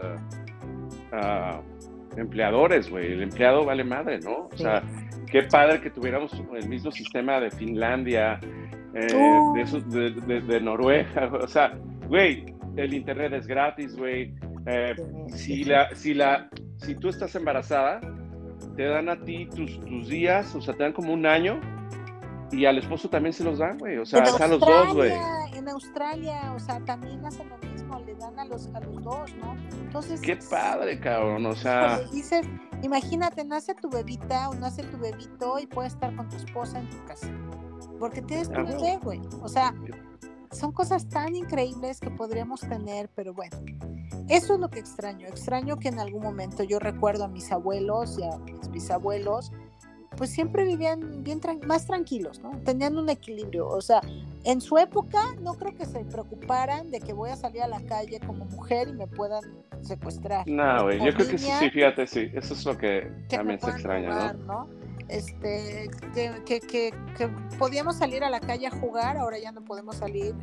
uh, empleadores, güey. El empleado vale madre, ¿no? O sea, qué padre que tuviéramos el mismo sistema de Finlandia, eh, de, de Noruega. O sea, güey, el internet es gratis, güey eh, si, la, si, la, si tú estás embarazada, te dan a ti tus, tus días, o sea, te dan como un año y al esposo también se los dan, güey. O sea, a los dos, güey. En Australia, o sea, también hacen lo mismo, le dan a los, a los dos, ¿no? Entonces. Qué padre, cabrón, o sea. dices, imagínate, nace tu bebita o nace tu bebito y puedes estar con tu esposa en tu casa. Porque tienes tu bebé, güey. O sea, son cosas tan increíbles que podríamos tener, pero bueno, eso es lo que extraño. Extraño que en algún momento yo recuerdo a mis abuelos y a mis bisabuelos, pues siempre vivían bien más tranquilos, ¿no? Tenían un equilibrio. O sea, en su época no creo que se preocuparan de que voy a salir a la calle como mujer y me puedan secuestrar. No, güey, yo creo que sí, sí, fíjate, sí, eso es lo que, también se extraña, ¿no? Este, que, que, podíamos salir a la calle a jugar, ahora ya no podemos salir,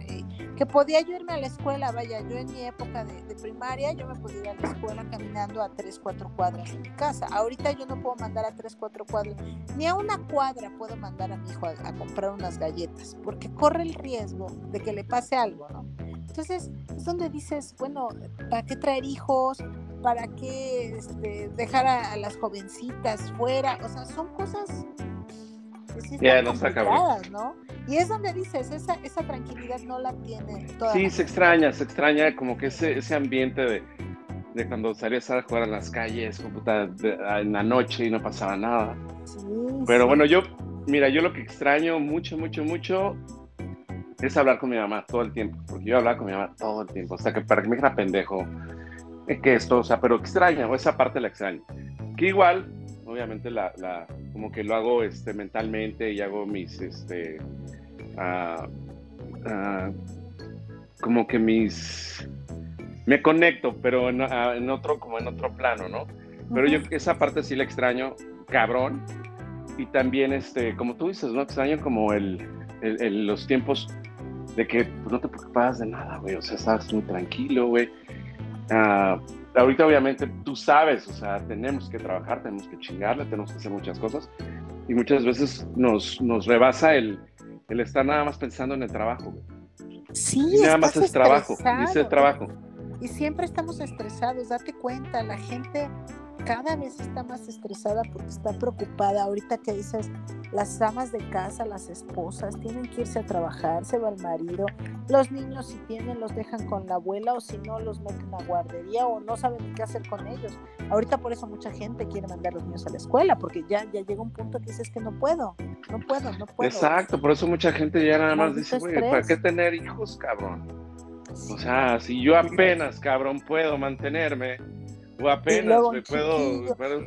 que podía yo irme a la escuela, vaya, yo en mi época de, primaria, yo me podía ir a la escuela caminando a 3, 4 cuadras de mi casa, ahorita yo no puedo mandar a 3, 4 cuadras, ni a una cuadra puedo mandar a mi hijo a, comprar unas galletas, porque corre el riesgo de que le pase algo, ¿no? Entonces, es donde dices, bueno, ¿para qué traer hijos? ¿Para qué este, dejar a, las jovencitas fuera? O sea, son cosas ya, no está ¿no? Y es donde dices, esa, esa tranquilidad no la tiene toda Sí, se extraña, se extraña como que ese, ese ambiente de, de cuando salías a jugar en las calles, en la noche y no pasaba nada. Sí, Pero bueno, yo, mira, yo lo que extraño mucho, mucho, mucho es hablar con mi mamá todo el tiempo, porque yo hablaba con mi mamá todo el tiempo, hasta que para que me dijera pendejo, que esto, o sea, pero extraña, o esa parte la extraña. Que igual, obviamente, la, la, como que lo hago este, mentalmente y hago mis, este, uh, uh, como que mis, me conecto, pero en, uh, en, otro, como en otro plano, ¿no? Pero yo esa parte sí la extraño, cabrón. Y también, este, como tú dices, ¿no? Extraño como el, el, el los tiempos de que pues, no te preocupabas de nada, güey. O sea, estabas muy tranquilo, güey Ah, ahorita obviamente tú sabes, o sea, tenemos que trabajar, tenemos que chingarle, tenemos que hacer muchas cosas y muchas veces nos, nos rebasa el, el estar nada más pensando en el trabajo. Sí, y nada más es trabajo, dice trabajo. Y siempre estamos estresados, date cuenta, la gente cada vez está más estresada porque está preocupada. Ahorita que dices, las amas de casa, las esposas, tienen que irse a trabajar, se va el marido, los niños si tienen los dejan con la abuela o si no los meten a guardería o no saben qué hacer con ellos. Ahorita por eso mucha gente quiere mandar a los niños a la escuela porque ya, ya llega un punto que dices que no puedo, no puedo, no puedo. Exacto, por eso mucha gente ya nada más dice, güey, ¿para qué tener hijos, cabrón? O sea, si yo apenas, cabrón, puedo mantenerme o apenas me puedo,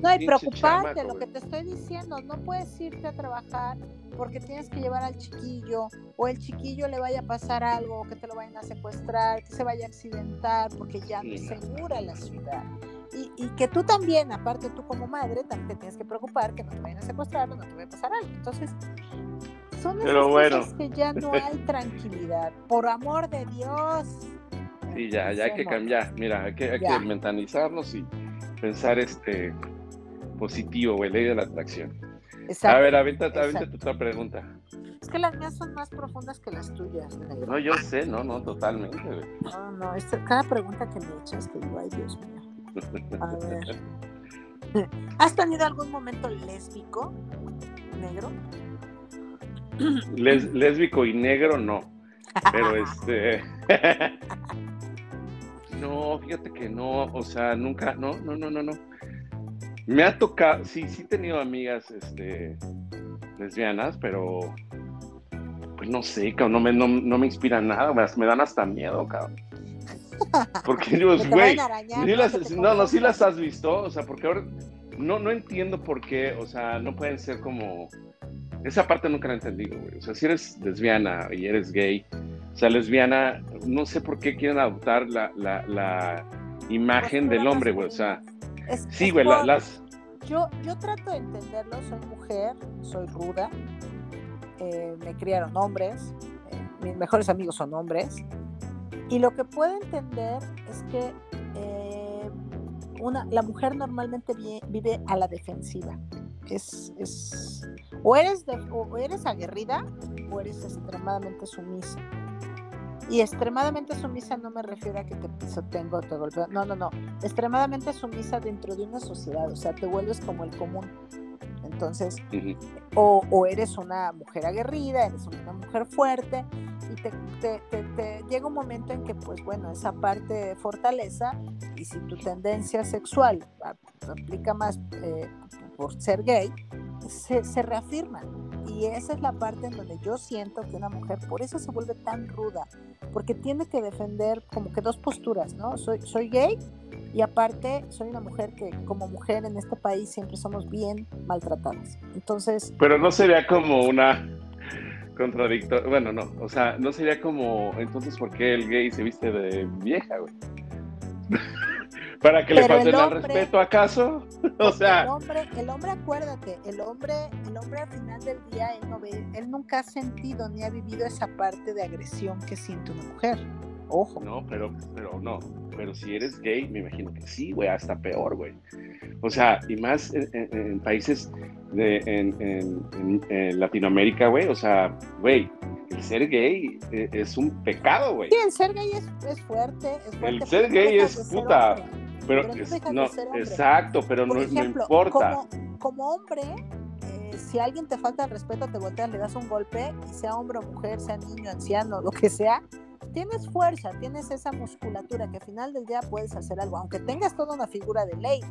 No, y preocuparte, lo que te estoy diciendo, no puedes irte a trabajar porque tienes que llevar al chiquillo, o el chiquillo le vaya a pasar algo, o que te lo vayan a secuestrar, que se vaya a accidentar, porque ya no es segura la ciudad. Y, y, que tú también, aparte tú como madre, también te tienes que preocupar que no te vayan a secuestrar o no te vaya a pasar algo. Entonces, son esas cosas que ya no hay tranquilidad. Por amor de Dios, Sí, ya, ya hay que cambiar. Mira, hay que, hay que mentalizarnos y pensar este positivo, güey, ley de la atracción. a ver, avéntate, tu otra pregunta. Es que las mías son más profundas que las tuyas. No, yo sé, no, no, totalmente. Güey. No, no, cada pregunta que me echas, que digo, ay, Dios mío. A ver. ¿Has tenido algún momento lésbico, negro? lésbico y negro, no. Pero este. No, fíjate que no, o sea, nunca, no, no, no, no, no. Me ha tocado, sí, sí he tenido amigas, este, lesbianas, pero, pues no sé, cabrón, no me, no, no me inspiran nada, me, dan hasta miedo, cabrón. Porque yo, güey, no, no, sí las has visto, o sea, porque ahora no, no entiendo por qué, o sea, no pueden ser como, esa parte nunca la he entendido, güey, o sea, si eres lesbiana y eres gay, o sea, lesbiana, no sé por qué quieren adoptar la, la, imagen del hombre, güey. O sea, sí, güey, las... Yo, yo trato de entenderlo, soy mujer, soy ruda, eh, me criaron hombres, eh, mis mejores amigos son hombres, y lo que puedo entender es que eh, una, la mujer normalmente vive a la defensiva. Es, es o, eres o eres aguerrida o eres extremadamente sumisa. Y extremadamente sumisa no me refiero a que te pisotengo te golpeo. No, no, no. Extremadamente sumisa dentro de una sociedad. O sea, te vuelves como el común. Entonces, o, eres una mujer aguerrida, eres una mujer fuerte, y te, llega un momento en que, pues bueno, esa parte de fortaleza, y si tu tendencia sexual aplica más eh, por ser gay, se, se reafirma. Y esa es la parte en donde yo siento que una mujer por eso se vuelve tan ruda, porque tiene que defender como que dos posturas, ¿no? Soy, soy gay y aparte soy una mujer que como mujer en este país siempre somos bien maltratadas. Entonces... Pero no sería como una contradictoria, bueno, no, o sea, no sería como, entonces, ¿por qué el gay se viste de vieja, güey? ¿Para que le falten al respeto acaso? o sea... El hombre, el hombre, acuérdate, el hombre, el hombre al final del día, él, no ve, él nunca ha sentido ni ha vivido esa parte de agresión que siente una mujer. Ojo. No, pero, pero no. Pero si eres gay, me imagino que sí, güey, hasta peor, güey. O sea, y más en, países de, en, Latinoamérica, güey, o sea, güey, el ser gay eh, es, un pecado, güey. Sí, el ser gay es, es fuerte, es fuerte. El ser gay es puta. Pero, no, exacto, pero no, importa. Como, hombre, eh, si alguien te falta el respeto, te volteas, le das un golpe, y sea hombre o mujer, sea niño, anciano, lo que sea, tienes fuerza, tienes esa musculatura que al final del día puedes hacer algo, aunque tengas toda una figura de ley.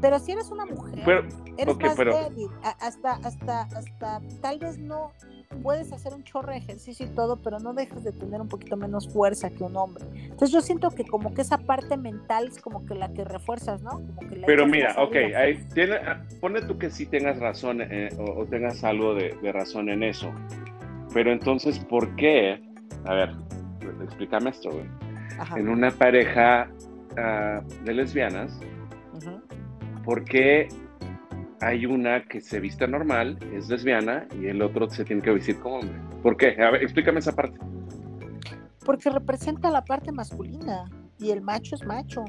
Pero si eres una mujer, eres más débil, hasta, hasta, hasta, tal vez no, puedes hacer un chorro de ejercicio y todo, pero no dejas de tener un poquito menos fuerza que un hombre. Entonces yo siento que como que esa parte mental es como que la que refuerzas, ¿no? pero mira, ok, ahí tiene, ah, pone tú que sí tengas razón eh, o, tengas algo de, razón en eso. Pero entonces, ¿por qué? A ver, explícame esto, güey. En una pareja ah, de lesbianas, ¿por qué hay una que se viste normal, es lesbiana, y el otro se tiene que vestir como hombre. ¿Por qué? A ver, explícame esa parte. Porque representa la parte masculina y el macho es macho.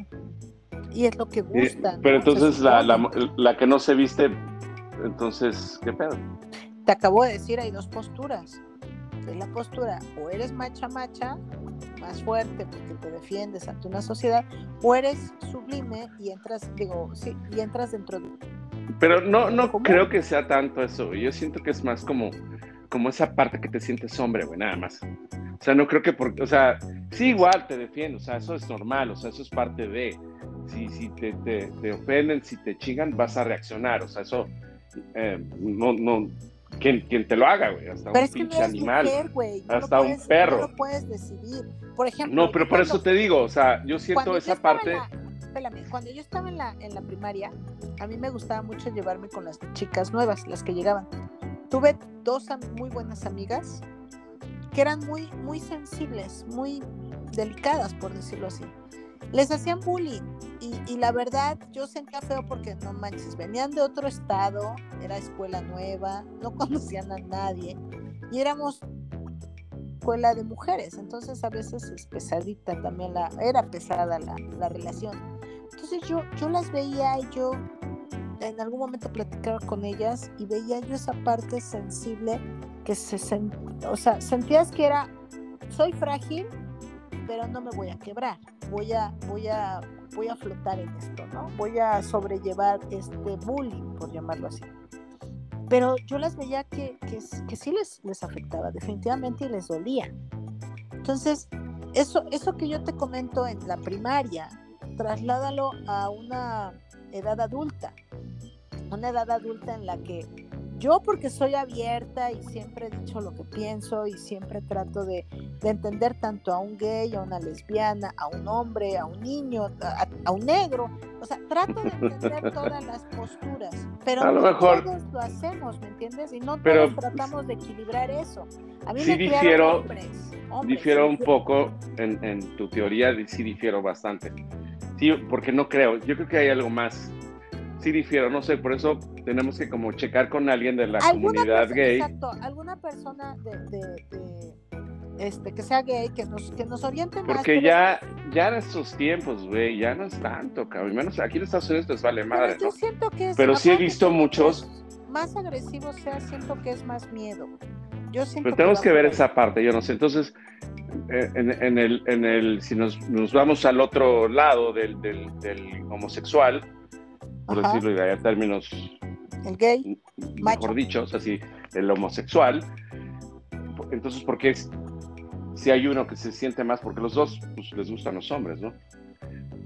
Y es lo que gusta. pero entonces la, la, que no se viste, entonces, ¿qué pedo? Te acabo de decir, hay dos posturas. Es la postura, o eres macha macha, más fuerte porque te defiendes ante una sociedad, o eres sublime y entras, digo, sí, y entras dentro de... Pero no, no creo que sea tanto eso, yo siento que es más como, como esa parte que te sientes hombre, güey, nada más. O sea, no creo que porque, o sea, sí igual te defiendo, o sea, eso es normal, o sea, eso es parte de, si, si te, te, ofenden, si te chingan, vas a reaccionar, o sea, eso, eh, no, no, quien, quien te lo haga, güey, hasta un pinche animal, hasta un perro. No lo puedes decidir, por ejemplo. No, pero por eso te digo, o sea, yo siento esa parte... espérame, cuando yo estaba en la, en la primaria, a mí me gustaba mucho llevarme con las chicas nuevas, las que llegaban. Tuve dos muy buenas amigas que eran muy, muy sensibles, muy delicadas, por decirlo así. Les hacían bullying y, la verdad yo sentía feo porque no manches, venían de otro estado, era escuela nueva, no conocían a nadie y éramos escuela de mujeres, entonces a veces es pesadita también la, era pesada la, la relación. Entonces yo, yo las veía y yo en algún momento platicaba con ellas y veía yo esa parte sensible que se o sea, sentías que era, soy frágil, pero no me voy a quebrar, voy a, voy a, voy a flotar en esto, ¿no? Voy a sobrellevar este bullying, por llamarlo así. Pero yo las veía que, que, que sí les, les afectaba, definitivamente, y les dolía. Entonces, eso, eso que yo te comento en la primaria, trasládalo a una edad adulta, una edad adulta en la que yo porque soy abierta y siempre he dicho lo que pienso y siempre trato de, entender tanto a un gay, a una lesbiana, a un hombre, a un niño, a, un negro. O sea, trato de entender todas las posturas, pero no todos lo hacemos, ¿me entiendes? Y no todos tratamos de equilibrar eso. A mí sí me difiero, hombres, difiero un poco en, en tu teoría, sí difiero bastante. Sí, porque no creo, yo creo que hay algo más sí difiero, no sé, por eso tenemos que como checar con alguien de la comunidad gay. Exacto, alguna persona de, este, que sea gay, que nos, que nos oriente más. Porque ya, ya en estos tiempos, güey, ya no es tanto, cabrón. Menos aquí en Estados Unidos les vale madre, Yo siento que es, Pero sí he visto muchos. Más agresivo sea, siento que es más miedo. Yo siento Pero tenemos que, ver esa parte, yo no sé. Entonces, eh, en, el, en el, si nos, nos vamos al otro lado del, del, del homosexual, por decirlo en términos el gay, mejor dicho, así, el homosexual. Entonces, ¿por qué si hay uno que se siente más? Porque los dos pues, les gustan los hombres, ¿no?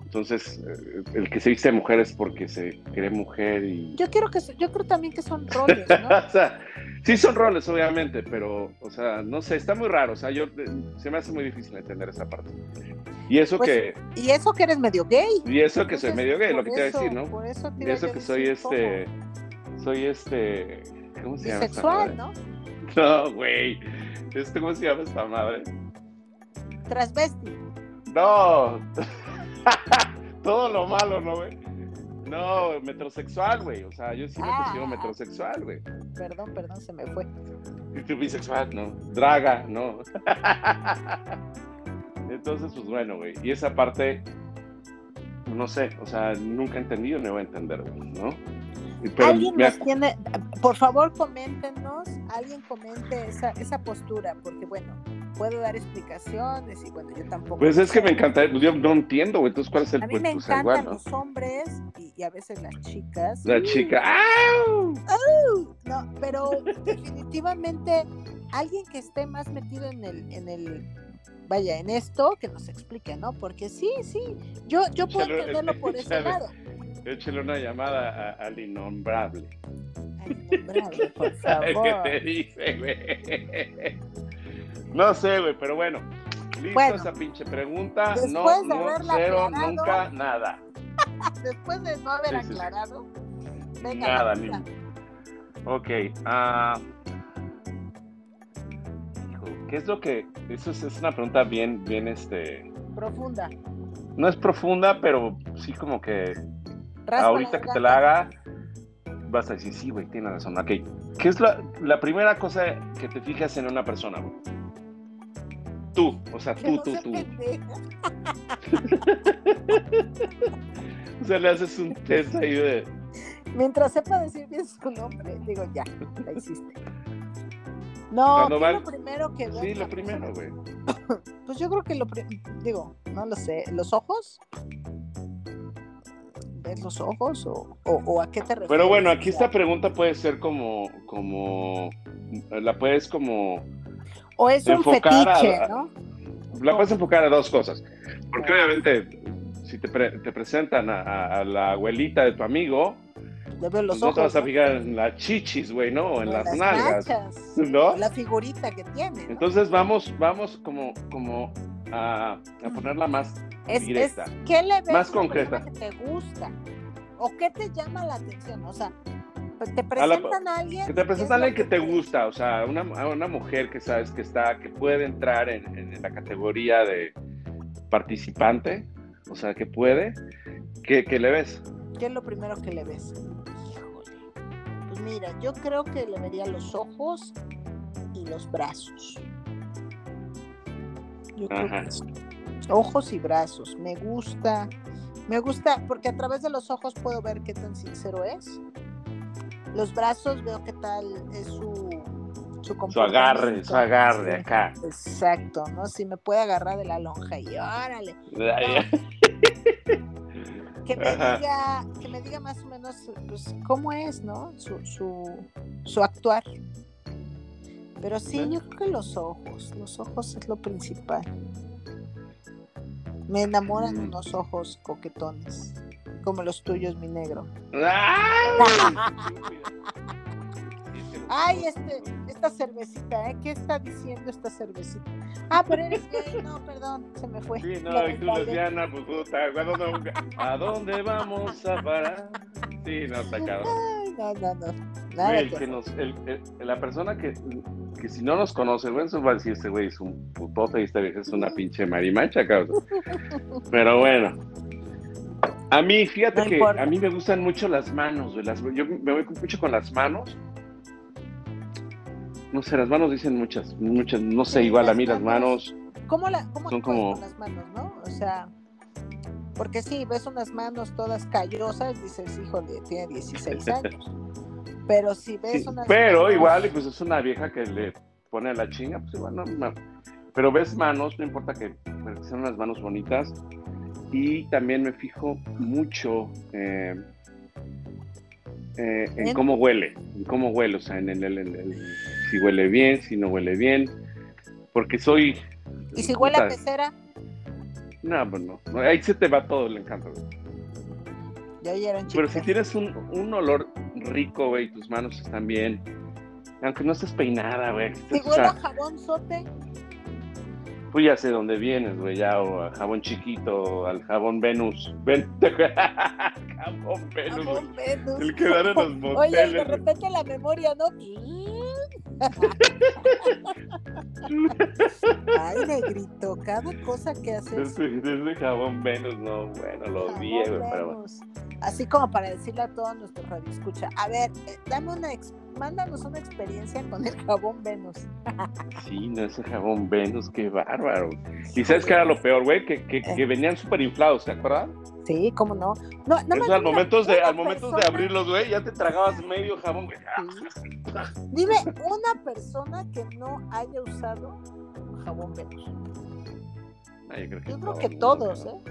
Entonces, eh, el que se viste de mujer es porque se cree mujer y... Yo, quiero que, yo creo también que son roles, ¿no? o sea, sí son roles, obviamente, pero, o sea, no sé, está muy raro. O sea, yo, eh, se me hace muy difícil entender esa parte. Y eso pues, que... Y eso que eres medio gay. Y eso que soy medio gay, lo que te iba a decir, ¿no? Por eso, y eso que soy este... Soy este... ¿Cómo se llama? Sexual, ¿no? No, güey. Este, ¿Cómo se llama esta madre? Transvesti. No. Todo lo malo, ¿no, güey? No, metrosexual, güey. O sea, yo sí me considero ah. metrosexual, güey. Perdón, perdón, se me fue. Y tú bisexual, no. Draga, no. Entonces, pues bueno, güey. Y esa parte, no sé, o sea, nunca he entendido ni voy a entender, ¿no? alguien nos tiene, por favor, coméntenos, alguien comente esa, esa postura, porque bueno, puedo dar explicaciones y bueno, yo tampoco. Pues es que me encanta, pues yo no entiendo, entonces cuál es el A mí me pues, encantan los hombres y, a veces las chicas. La chica, ¡au! ¡Au! No, pero definitivamente alguien que esté más metido en el, en el vaya, en esto, que nos explique, ¿no? Porque sí, sí, yo, yo puedo entenderlo por ese lado. Échale una llamada al innombrable. Al innombrable, por favor. ¿Qué te dice, güey? No sé, güey, pero bueno. Listo esa pinche pregunta. No, no, cero, nunca, nada. después de no haber aclarado. Venga, nada, ni... Ok. Uh... ¿Qué es lo que.? Eso es, es, una pregunta bien, bien, este. Profunda. No es profunda, pero sí como que ahorita que te la haga, vas a decir, sí, güey, tienes razón. Ok, ¿qué es la, la, primera cosa que te fijas en una persona, güey? Tú, o sea, tú, tú, tú. o sea, le haces un test ahí de... Mientras sepa decir bien su nombre, digo, ya, la hiciste. No, ¿qué lo primero que? Sí, lo primero, güey. pues yo creo que lo digo, no lo sé, ¿los ojos? ¿Ves los ojos o, o, a qué te refieres? Pero bueno, aquí esta pregunta puede ser como, como, la puedes como... O es un fetiche, ¿no? La puedes enfocar a dos cosas. Porque obviamente, si te, te presentan a, la abuelita de tu amigo, los pues no te vas a fijar en las chichis, güey, ¿no? O en las, nalgas. ¿No? La figurita que tiene. Entonces vamos, vamos como, como a, a ponerla más directa. ¿Qué le ves más concreta. que te gusta? ¿O qué te llama la atención? O sea, pues, te presentan a, alguien. Que te presentan a alguien que te gusta, o sea, una, una mujer que sabes que está, que puede entrar en, en la categoría de participante, o sea, que puede, ¿qué, qué le ves? ¿Qué es lo primero que le ves? mira, yo creo que le vería los ojos y los brazos. Yo creo que ojos y brazos. Me gusta, me gusta, porque a través de los ojos puedo ver qué tan sincero es. Los brazos veo qué tal es su su, su agarre, su agarre acá. Exacto, ¿no? Si me puede agarrar de la lonja y órale. que me diga, que me diga más o menos pues, cómo es, ¿no? Su, su, su actuar. Pero sí, yo creo que los ojos, los ojos es lo principal. Me enamoran mm. unos ojos coquetones, como los tuyos, mi negro. Ay, este, esta cervecita, ¿eh? ¿Qué está diciendo esta cervecita? Ah, pero eres gay, no, perdón, se me fue. Sí, no, y tú lesbiana, pues puta, ¿a dónde vamos a parar? Sí, no, está cabrón. Ay, no, no, no. Nada el que nos, el, la persona que, que si no nos conoce, güey, eso va a decir, este güey es un putote y esta vieja es una pinche marimacha, cabrón. Pero bueno. A mí, fíjate que a mí me gustan mucho las manos, güey. Las, yo me voy mucho con las manos no sé, las manos dicen muchas, muchas, no sé, igual a mí las manos. ¿Cómo, la, cómo son como las manos, no? O sea, porque sí, ves unas manos todas callosas, dices, híjole, tiene 16 años. Pero si ves unas Pero igual, pues es una vieja que le pone a la chinga, pues igual no, Pero ves manos, no importa que, sean unas manos bonitas. Y también me fijo mucho eh, eh, en, cómo huele, en cómo huele, o sea, en el si huele bien, si no huele bien, porque soy... ¿Y si huele a pecera? No, pues no, ahí se te va todo el encanto. Ya Pero si tienes un, un olor rico, güey, tus manos están bien, aunque no estés peinada, güey. Si huele a jabón sote. Pues ya sé dónde vienes, güey, ya, o a jabón chiquito, al jabón Venus. Ven, jabón Venus. Jabón Venus. El que dan en los moteles. Oye, de repente la memoria, ¿no? Ay, negrito, cada cosa que haces. Desde, jabón Venus, no, bueno, lo vi, pero Así como para decirle a todos nuestros radioescucha, a ver, eh, dame una mándanos una experiencia con el jabón Venus. sí, no, ese jabón Venus, qué bárbaro. Y sabes qué era lo peor, güey, que, que, que, eh. venían súper inflados, ¿te acuerdas? Sí, cómo no. no, no al momentos de, al de abrirlos, güey, ya te tragabas medio jabón, güey. Dime una persona que no haya usado jabón Venus. Ah, yo creo que, yo creo que todos, ¿eh?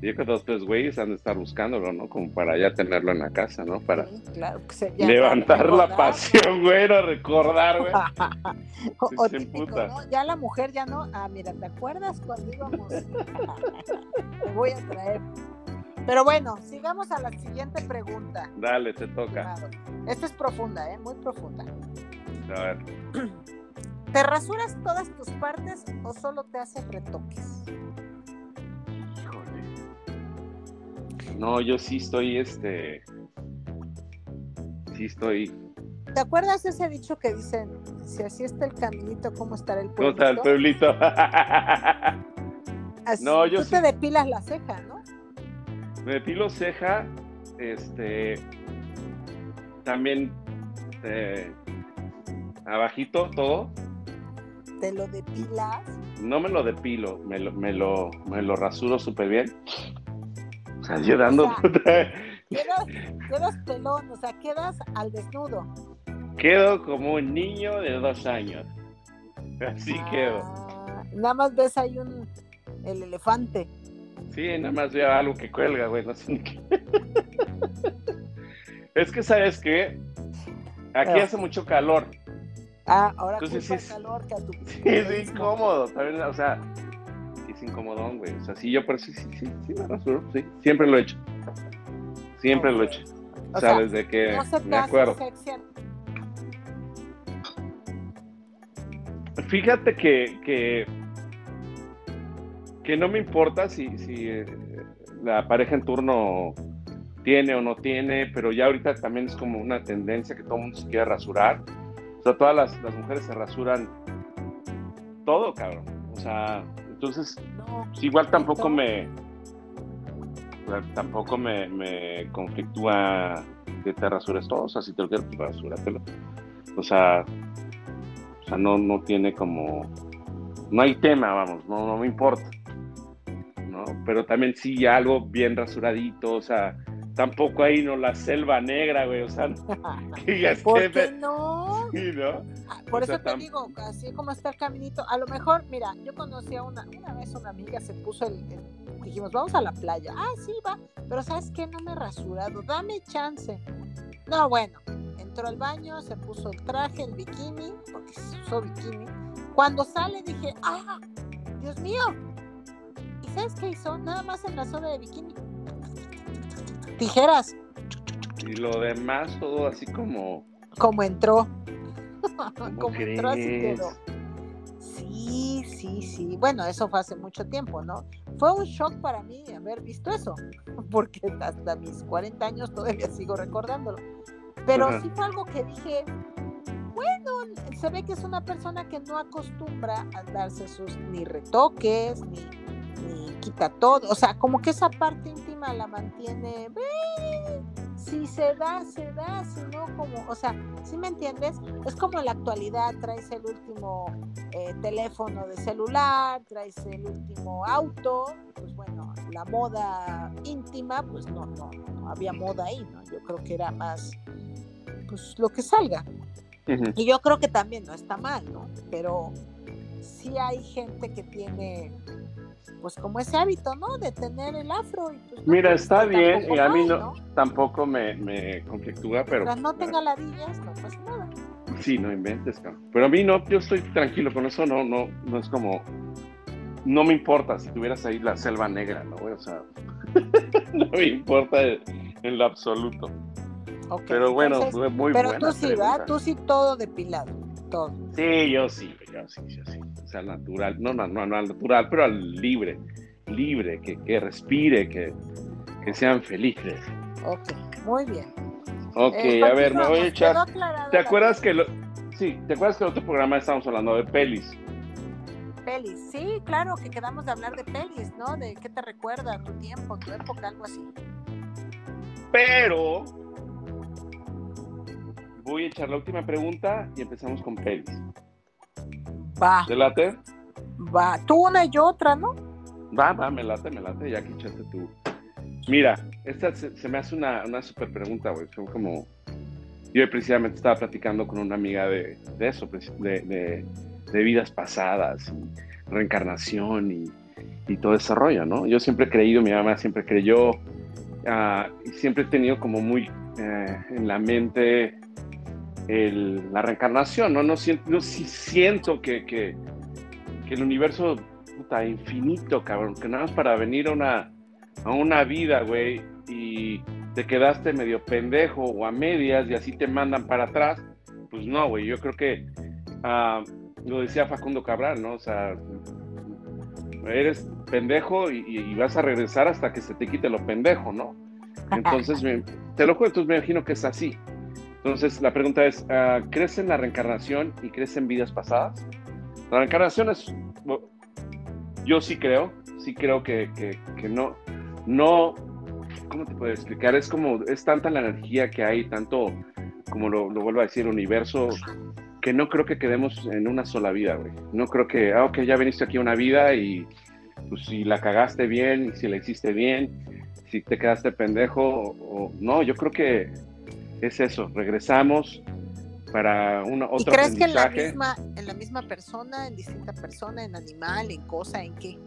Yo creo que los tres güeyes han de estar buscándolo, ¿no? Como para ya tenerlo en la casa, ¿no? Para claro, levantar la pasión, güey, a recordar, güey. o, típico, ¿no? Ya la mujer ya no. Ah, mira, ¿te acuerdas cuando íbamos? Te voy a traer. Pero bueno, sigamos a la siguiente pregunta. Dale, te toca. Esta es profunda, ¿eh? Muy profunda. A ver. ¿Te rasuras todas tus partes o solo te haces retoques? No, yo sí estoy, este, sí estoy. ¿Te acuerdas de ese dicho que dicen, si así está el caminito, ¿cómo estará el pueblito? ¿Cómo está el pueblito? no, yo Tú te depilas la ceja, ¿no? Me depilo ceja, este, también eh, abajito todo. ¿Te lo depilas? No me lo depilo, me lo, me lo, me lo rasuro súper bien ayudando. quedas, quedas pelón, o sea, quedas al desnudo. Quedo como un niño de dos años. Así quedo. Ah, nada más ves ahí un el elefante. Sí, nada más veo algo que cuelga, güey. No sé qué. es que, ¿sabes qué? Aquí hace mucho calor. Ah, ahora Entonces, sí, calor que a tu Sí, es incómodo. También, o sea, es incomodón, güey. O sea, sí, yo por eso sí, sí, sí, me rasuro, sí. Siempre lo he hecho. Siempre lo he hecho. O, sea, desde que me acuerdo. Fíjate que, que, que, no me importa si, si eh, la pareja en turno tiene o no tiene, pero ya ahorita también es como una tendencia que todo el mundo se quiere rasurar. O sea, todas las, las mujeres se rasuran todo, cabrón. O sea, entonces, igual tampoco me, tampoco me, me conflictúa que te rasures todo, o sea, si te lo quieres, rasúratelo. O sea, o sea, no, no tiene como, no hay tema, vamos, no, no me importa. ¿no? Pero también sí algo bien rasuradito, o sea, tampoco ahí no la selva negra, güey, o sea, ¿Por qué no? Sí, ¿no? Ah, por eso te digo, así como está el caminito, a lo mejor, mira, yo conocí a una, una vez una amiga se puso el dijimos, vamos a la playa. Ah, sí, va. Pero ¿sabes qué? No me he rasurado. Dame chance. No, bueno. Entró al baño, se puso el traje, el bikini, porque se usó bikini. Cuando sale dije, ah, Dios mío. ¿Y sabes qué hizo? Nada más enlazó de bikini. Tijeras. Y lo demás todo así como... Como entró. como entró así quedó. Sí, sí, sí. Bueno, eso fue hace mucho tiempo, ¿no? Fue un shock para mí haber visto eso, porque hasta mis 40 años todavía sigo recordándolo. Pero sí fue algo que dije, bueno, se ve que es una persona que no acostumbra a darse sus ni retoques, ni, ni quita todo. O sea, como que esa parte la mantiene si se da, se da, si no, como, o sea, si me entiendes? Es como en la actualidad, traes el último eh, teléfono de celular, traes el último auto, pues bueno, la moda íntima, pues no, no, no había moda ahí, ¿no? Yo creo que era más, pues lo que salga. Y yo creo que también no está mal, ¿no? Pero sí hay gente que tiene pues como ese hábito, ¿no? De tener el afro. Y pues, Mira, está bien, y a mí no, tampoco me, me conflictúa, pero... Mientras no tenga ladillas, no pasa nada. Sí, no inventes, cabrón. Pero a mí no, yo estoy tranquilo con eso, no, no, no es como... No me importa si tuvieras ahí la selva negra, ¿no? O sea, no me importa en lo absoluto. pero bueno, muy Pero tú sí, ¿verdad? Tú sí todo depilado, todo. Sí, yo sí, yo sí, yo sí sea natural, no, no, no, natural, pero al libre, libre, que, que respire, que, que, sean felices. Ok, muy bien. Ok, eh, a ver, me voy a echar. ¿Te acuerdas que lo... sí, te acuerdas que en otro programa estábamos hablando de pelis? Pelis, sí, claro, que quedamos de hablar de pelis, ¿no? De qué te recuerda, tu tiempo, tu época, algo así. Pero voy a echar la última pregunta y empezamos con pelis. Va. ¿Te late? Va. Tú una y otra, ¿no? Va, va, me late, me late. Ya que echaste tú. Mira, esta se, me hace una, una super pregunta, güey. Son como. Yo precisamente estaba platicando con una amiga de, de eso, de, de, vidas pasadas, y reencarnación y, y, todo ese rollo, ¿no? Yo siempre he creído, mi mamá siempre creyó, uh, y siempre he tenido como muy eh, en la mente la reencarnación, ¿no? No, siento, no siento que, que, el universo está infinito, cabrón, que nada más para venir a una, a una vida, güey, y te quedaste medio pendejo o a medias y así te mandan para atrás, pues no, güey, yo creo que ah, lo decía Facundo Cabral, ¿no? O sea, eres pendejo y, vas a regresar hasta que se te quite lo pendejo, ¿no? Entonces, te lo juro, entonces me imagino que es así. Entonces, la pregunta es, ah, ¿crees en la reencarnación y crees en vidas pasadas? La reencarnación es, yo sí creo, sí creo que, que, no, no, ¿cómo te puedo explicar? Es como, es tanta la energía que hay, tanto, como lo, lo vuelvo a decir, universo, que no creo que quedemos en una sola vida, güey. No creo que, ah, ok, ya viniste aquí una vida y pues si la cagaste bien, si la hiciste bien, si te quedaste pendejo o no, yo creo que es eso, regresamos para una otra ¿Y crees que en la, misma, en la misma persona, en distinta persona, en animal, en cosa, en qué?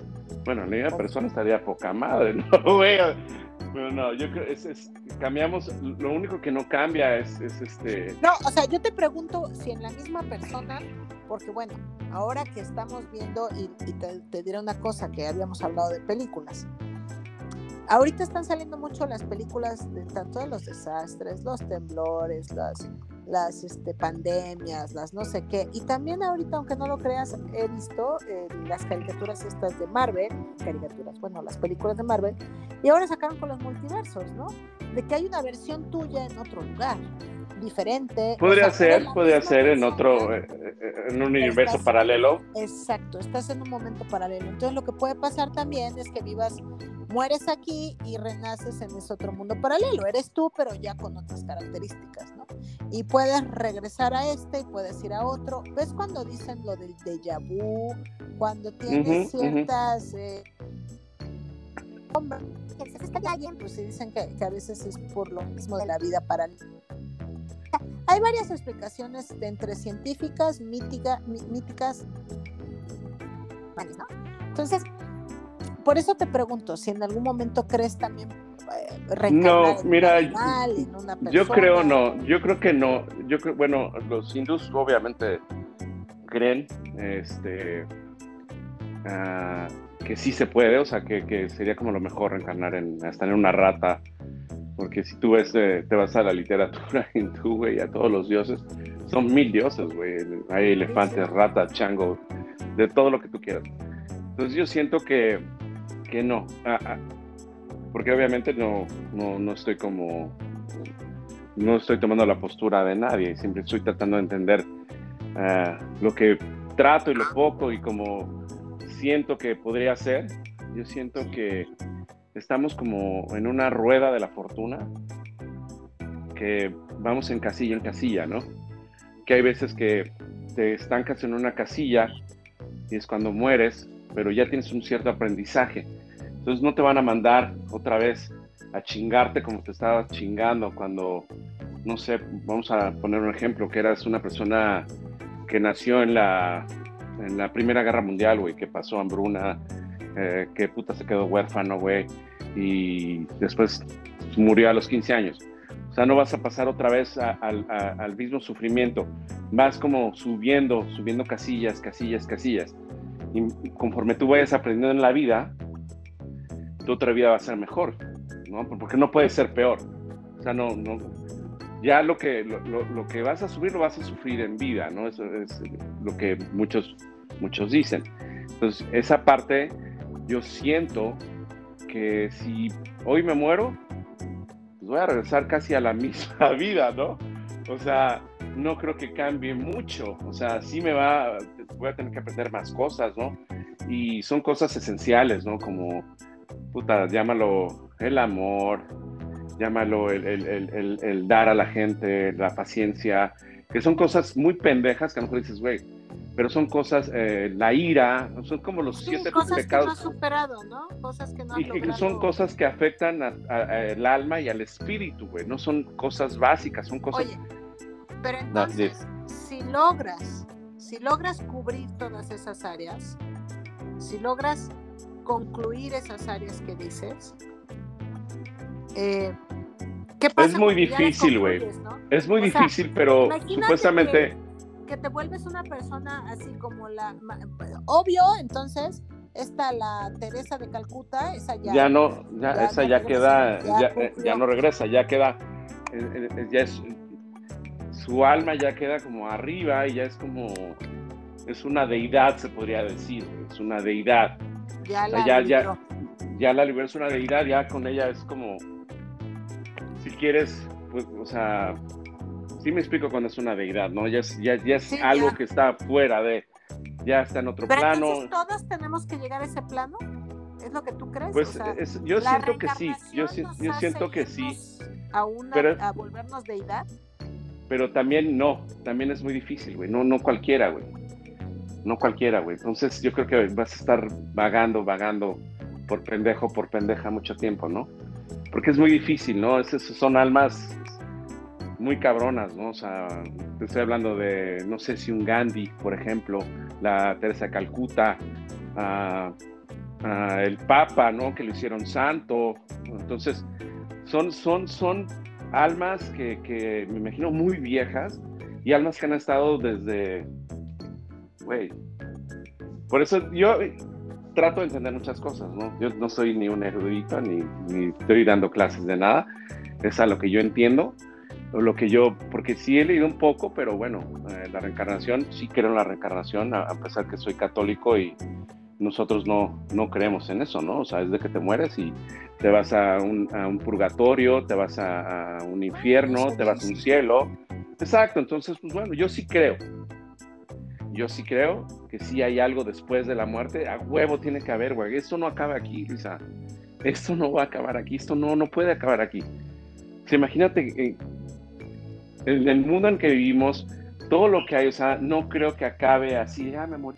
Bueno, en la misma persona estaría poca madre, ¿no, Pero no, yo creo es, es, cambiamos, lo único que no cambia es, es, este... No, o sea, yo te pregunto si en la misma persona, porque bueno, ahora que estamos viendo, y, te, te, diré una cosa, que habíamos hablado de películas, ahorita están saliendo mucho las películas de tanto de los desastres, los temblores, las las este, pandemias, las no sé qué. Y también ahorita, aunque no lo creas, he visto eh, las caricaturas estas de Marvel, caricaturas, bueno, las películas de Marvel, y ahora sacaron con los multiversos, ¿no? De que hay una versión tuya en otro lugar, diferente. Podría ser, podría ser en otro, eh, eh, en un universo paralelo. Exacto, estás en un momento paralelo. Entonces lo que puede pasar también es que vivas mueres aquí y renaces en ese otro mundo paralelo. Eres tú, pero ya con otras características, ¿no? Y puedes regresar a este y puedes ir a otro. ¿Ves cuando dicen lo del déjà vu? Cuando tienes ciertas... Eh, pues se dicen que, a veces es por lo mismo de la vida paralela. Hay varias explicaciones entre científicas, mítica, míticas, ¿no? Entonces, por eso te pregunto, si en algún momento crees también no, mira, en una persona. yo creo no, yo creo que no, yo creo, bueno, los hindús obviamente creen, este, uh, que sí se puede, o sea, que, que, sería como lo mejor reencarnar en, hasta en una rata, porque si tú ves, eh, te vas a la literatura hindú, güey, a todos los dioses, son mil dioses, güey, hay elefantes, ratas, chango, de todo lo que tú quieras. Entonces yo siento que que no. Ah, ah, porque obviamente no, no, estoy como. No estoy tomando la postura de nadie, siempre estoy tratando de entender ah, lo que trato y lo poco y como siento que podría ser. Yo siento que estamos como en una rueda de la fortuna que vamos en casilla en casilla, ¿no? Que hay veces que te estancas en una casilla y es cuando mueres, pero ya tienes un cierto aprendizaje. Entonces no te van a mandar otra vez a chingarte como te estabas chingando cuando, no sé, vamos a poner un ejemplo, que eras una persona que nació en la, en la Primera Guerra Mundial, güey, que pasó hambruna, eh, que puta se quedó huérfano, güey, y después murió a los 15 años. O sea, no vas a pasar otra vez al mismo sufrimiento. Vas como subiendo, subiendo casillas, casillas, casillas. Y conforme tú vayas aprendiendo en la vida, tu otra vida va a ser mejor, ¿no? Porque no puede ser peor. O sea, no, no, ya lo que, lo, lo, que vas a subir lo vas a sufrir en vida, ¿no? Eso es lo que muchos, muchos dicen. Entonces, esa parte, yo siento que si hoy me muero, pues voy a regresar casi a la misma vida, ¿no? O sea, no creo que cambie mucho. O sea, sí me va, voy a tener que aprender más cosas, ¿no? Y son cosas esenciales, ¿no? Como puta, llámalo el amor, llámalo el, dar a la gente, la paciencia, que son cosas muy pendejas que a lo mejor dices, güey, pero son cosas, eh, la ira, son como los siete cosas pecados. Que no has superado, ¿no? Cosas que no has y que son cosas que afectan al alma y al espíritu, güey, no son cosas básicas, son cosas... Oye, pero entonces, si logras, si logras cubrir todas esas áreas, si logras concluir esas áreas que dices, eh, ¿qué pasa Es muy difícil, güey. Es muy difícil, pero supuestamente... Que, te vuelves una persona así como la... Obvio, entonces, esta la Teresa de Calcuta, esa ya... Ya no, ya, esa ya, queda, ya, no regresa, ya queda, eh, eh, ya es, su alma ya queda como arriba y ya es como, es una deidad, se podría decir, es una deidad. Ya la ya, ya, ya, la liberó, es una deidad, ya con ella es como, si quieres, pues, o sea, sí me explico cuando es una deidad, ¿no? Ya es, ya, ya es algo que está fuera de, ya está en otro Pero plano. Entonces, ¿todos tenemos que llegar a ese plano? ¿Es lo que tú crees? Pues yo siento que sí, yo, yo siento que sí. A, una, a volvernos deidad. Pero también no, también es muy difícil, güey, no, no cualquiera, güey no cualquiera, güey. Entonces yo creo que vas a estar vagando, vagando por pendejo, por pendeja mucho tiempo, ¿no? Porque es muy difícil, ¿no? Es, son almas muy cabronas, ¿no? O sea, te estoy hablando de, no sé si un Gandhi, por ejemplo, la Teresa Calcuta, el Papa, ¿no? Que lo hicieron santo. Entonces, son, son, son almas que, que me imagino muy viejas y almas que han estado desde, güey. Por eso yo trato de entender muchas cosas, ¿no? Yo no soy ni un erudito, ni, ni estoy dando clases de nada. Es a lo que yo entiendo lo que yo, porque sí he leído un poco, pero bueno, eh, la reencarnación, sí creo en la reencarnación, a, pesar que soy católico y nosotros no, no creemos en eso, ¿no? O sea, es de que te mueres y te vas a un, a un purgatorio, te vas a, a, un infierno, te vas a un cielo. Exacto, entonces, pues bueno, yo sí creo. Yo sí creo que sí hay algo después de la muerte. A huevo tiene que haber, güey. Esto no acaba aquí, Lisa. Esto no va a acabar aquí. Esto no, no puede acabar aquí. O imagínate eh, en el mundo en que vivimos, todo lo que hay, o sea, no creo que acabe así, ya me morí.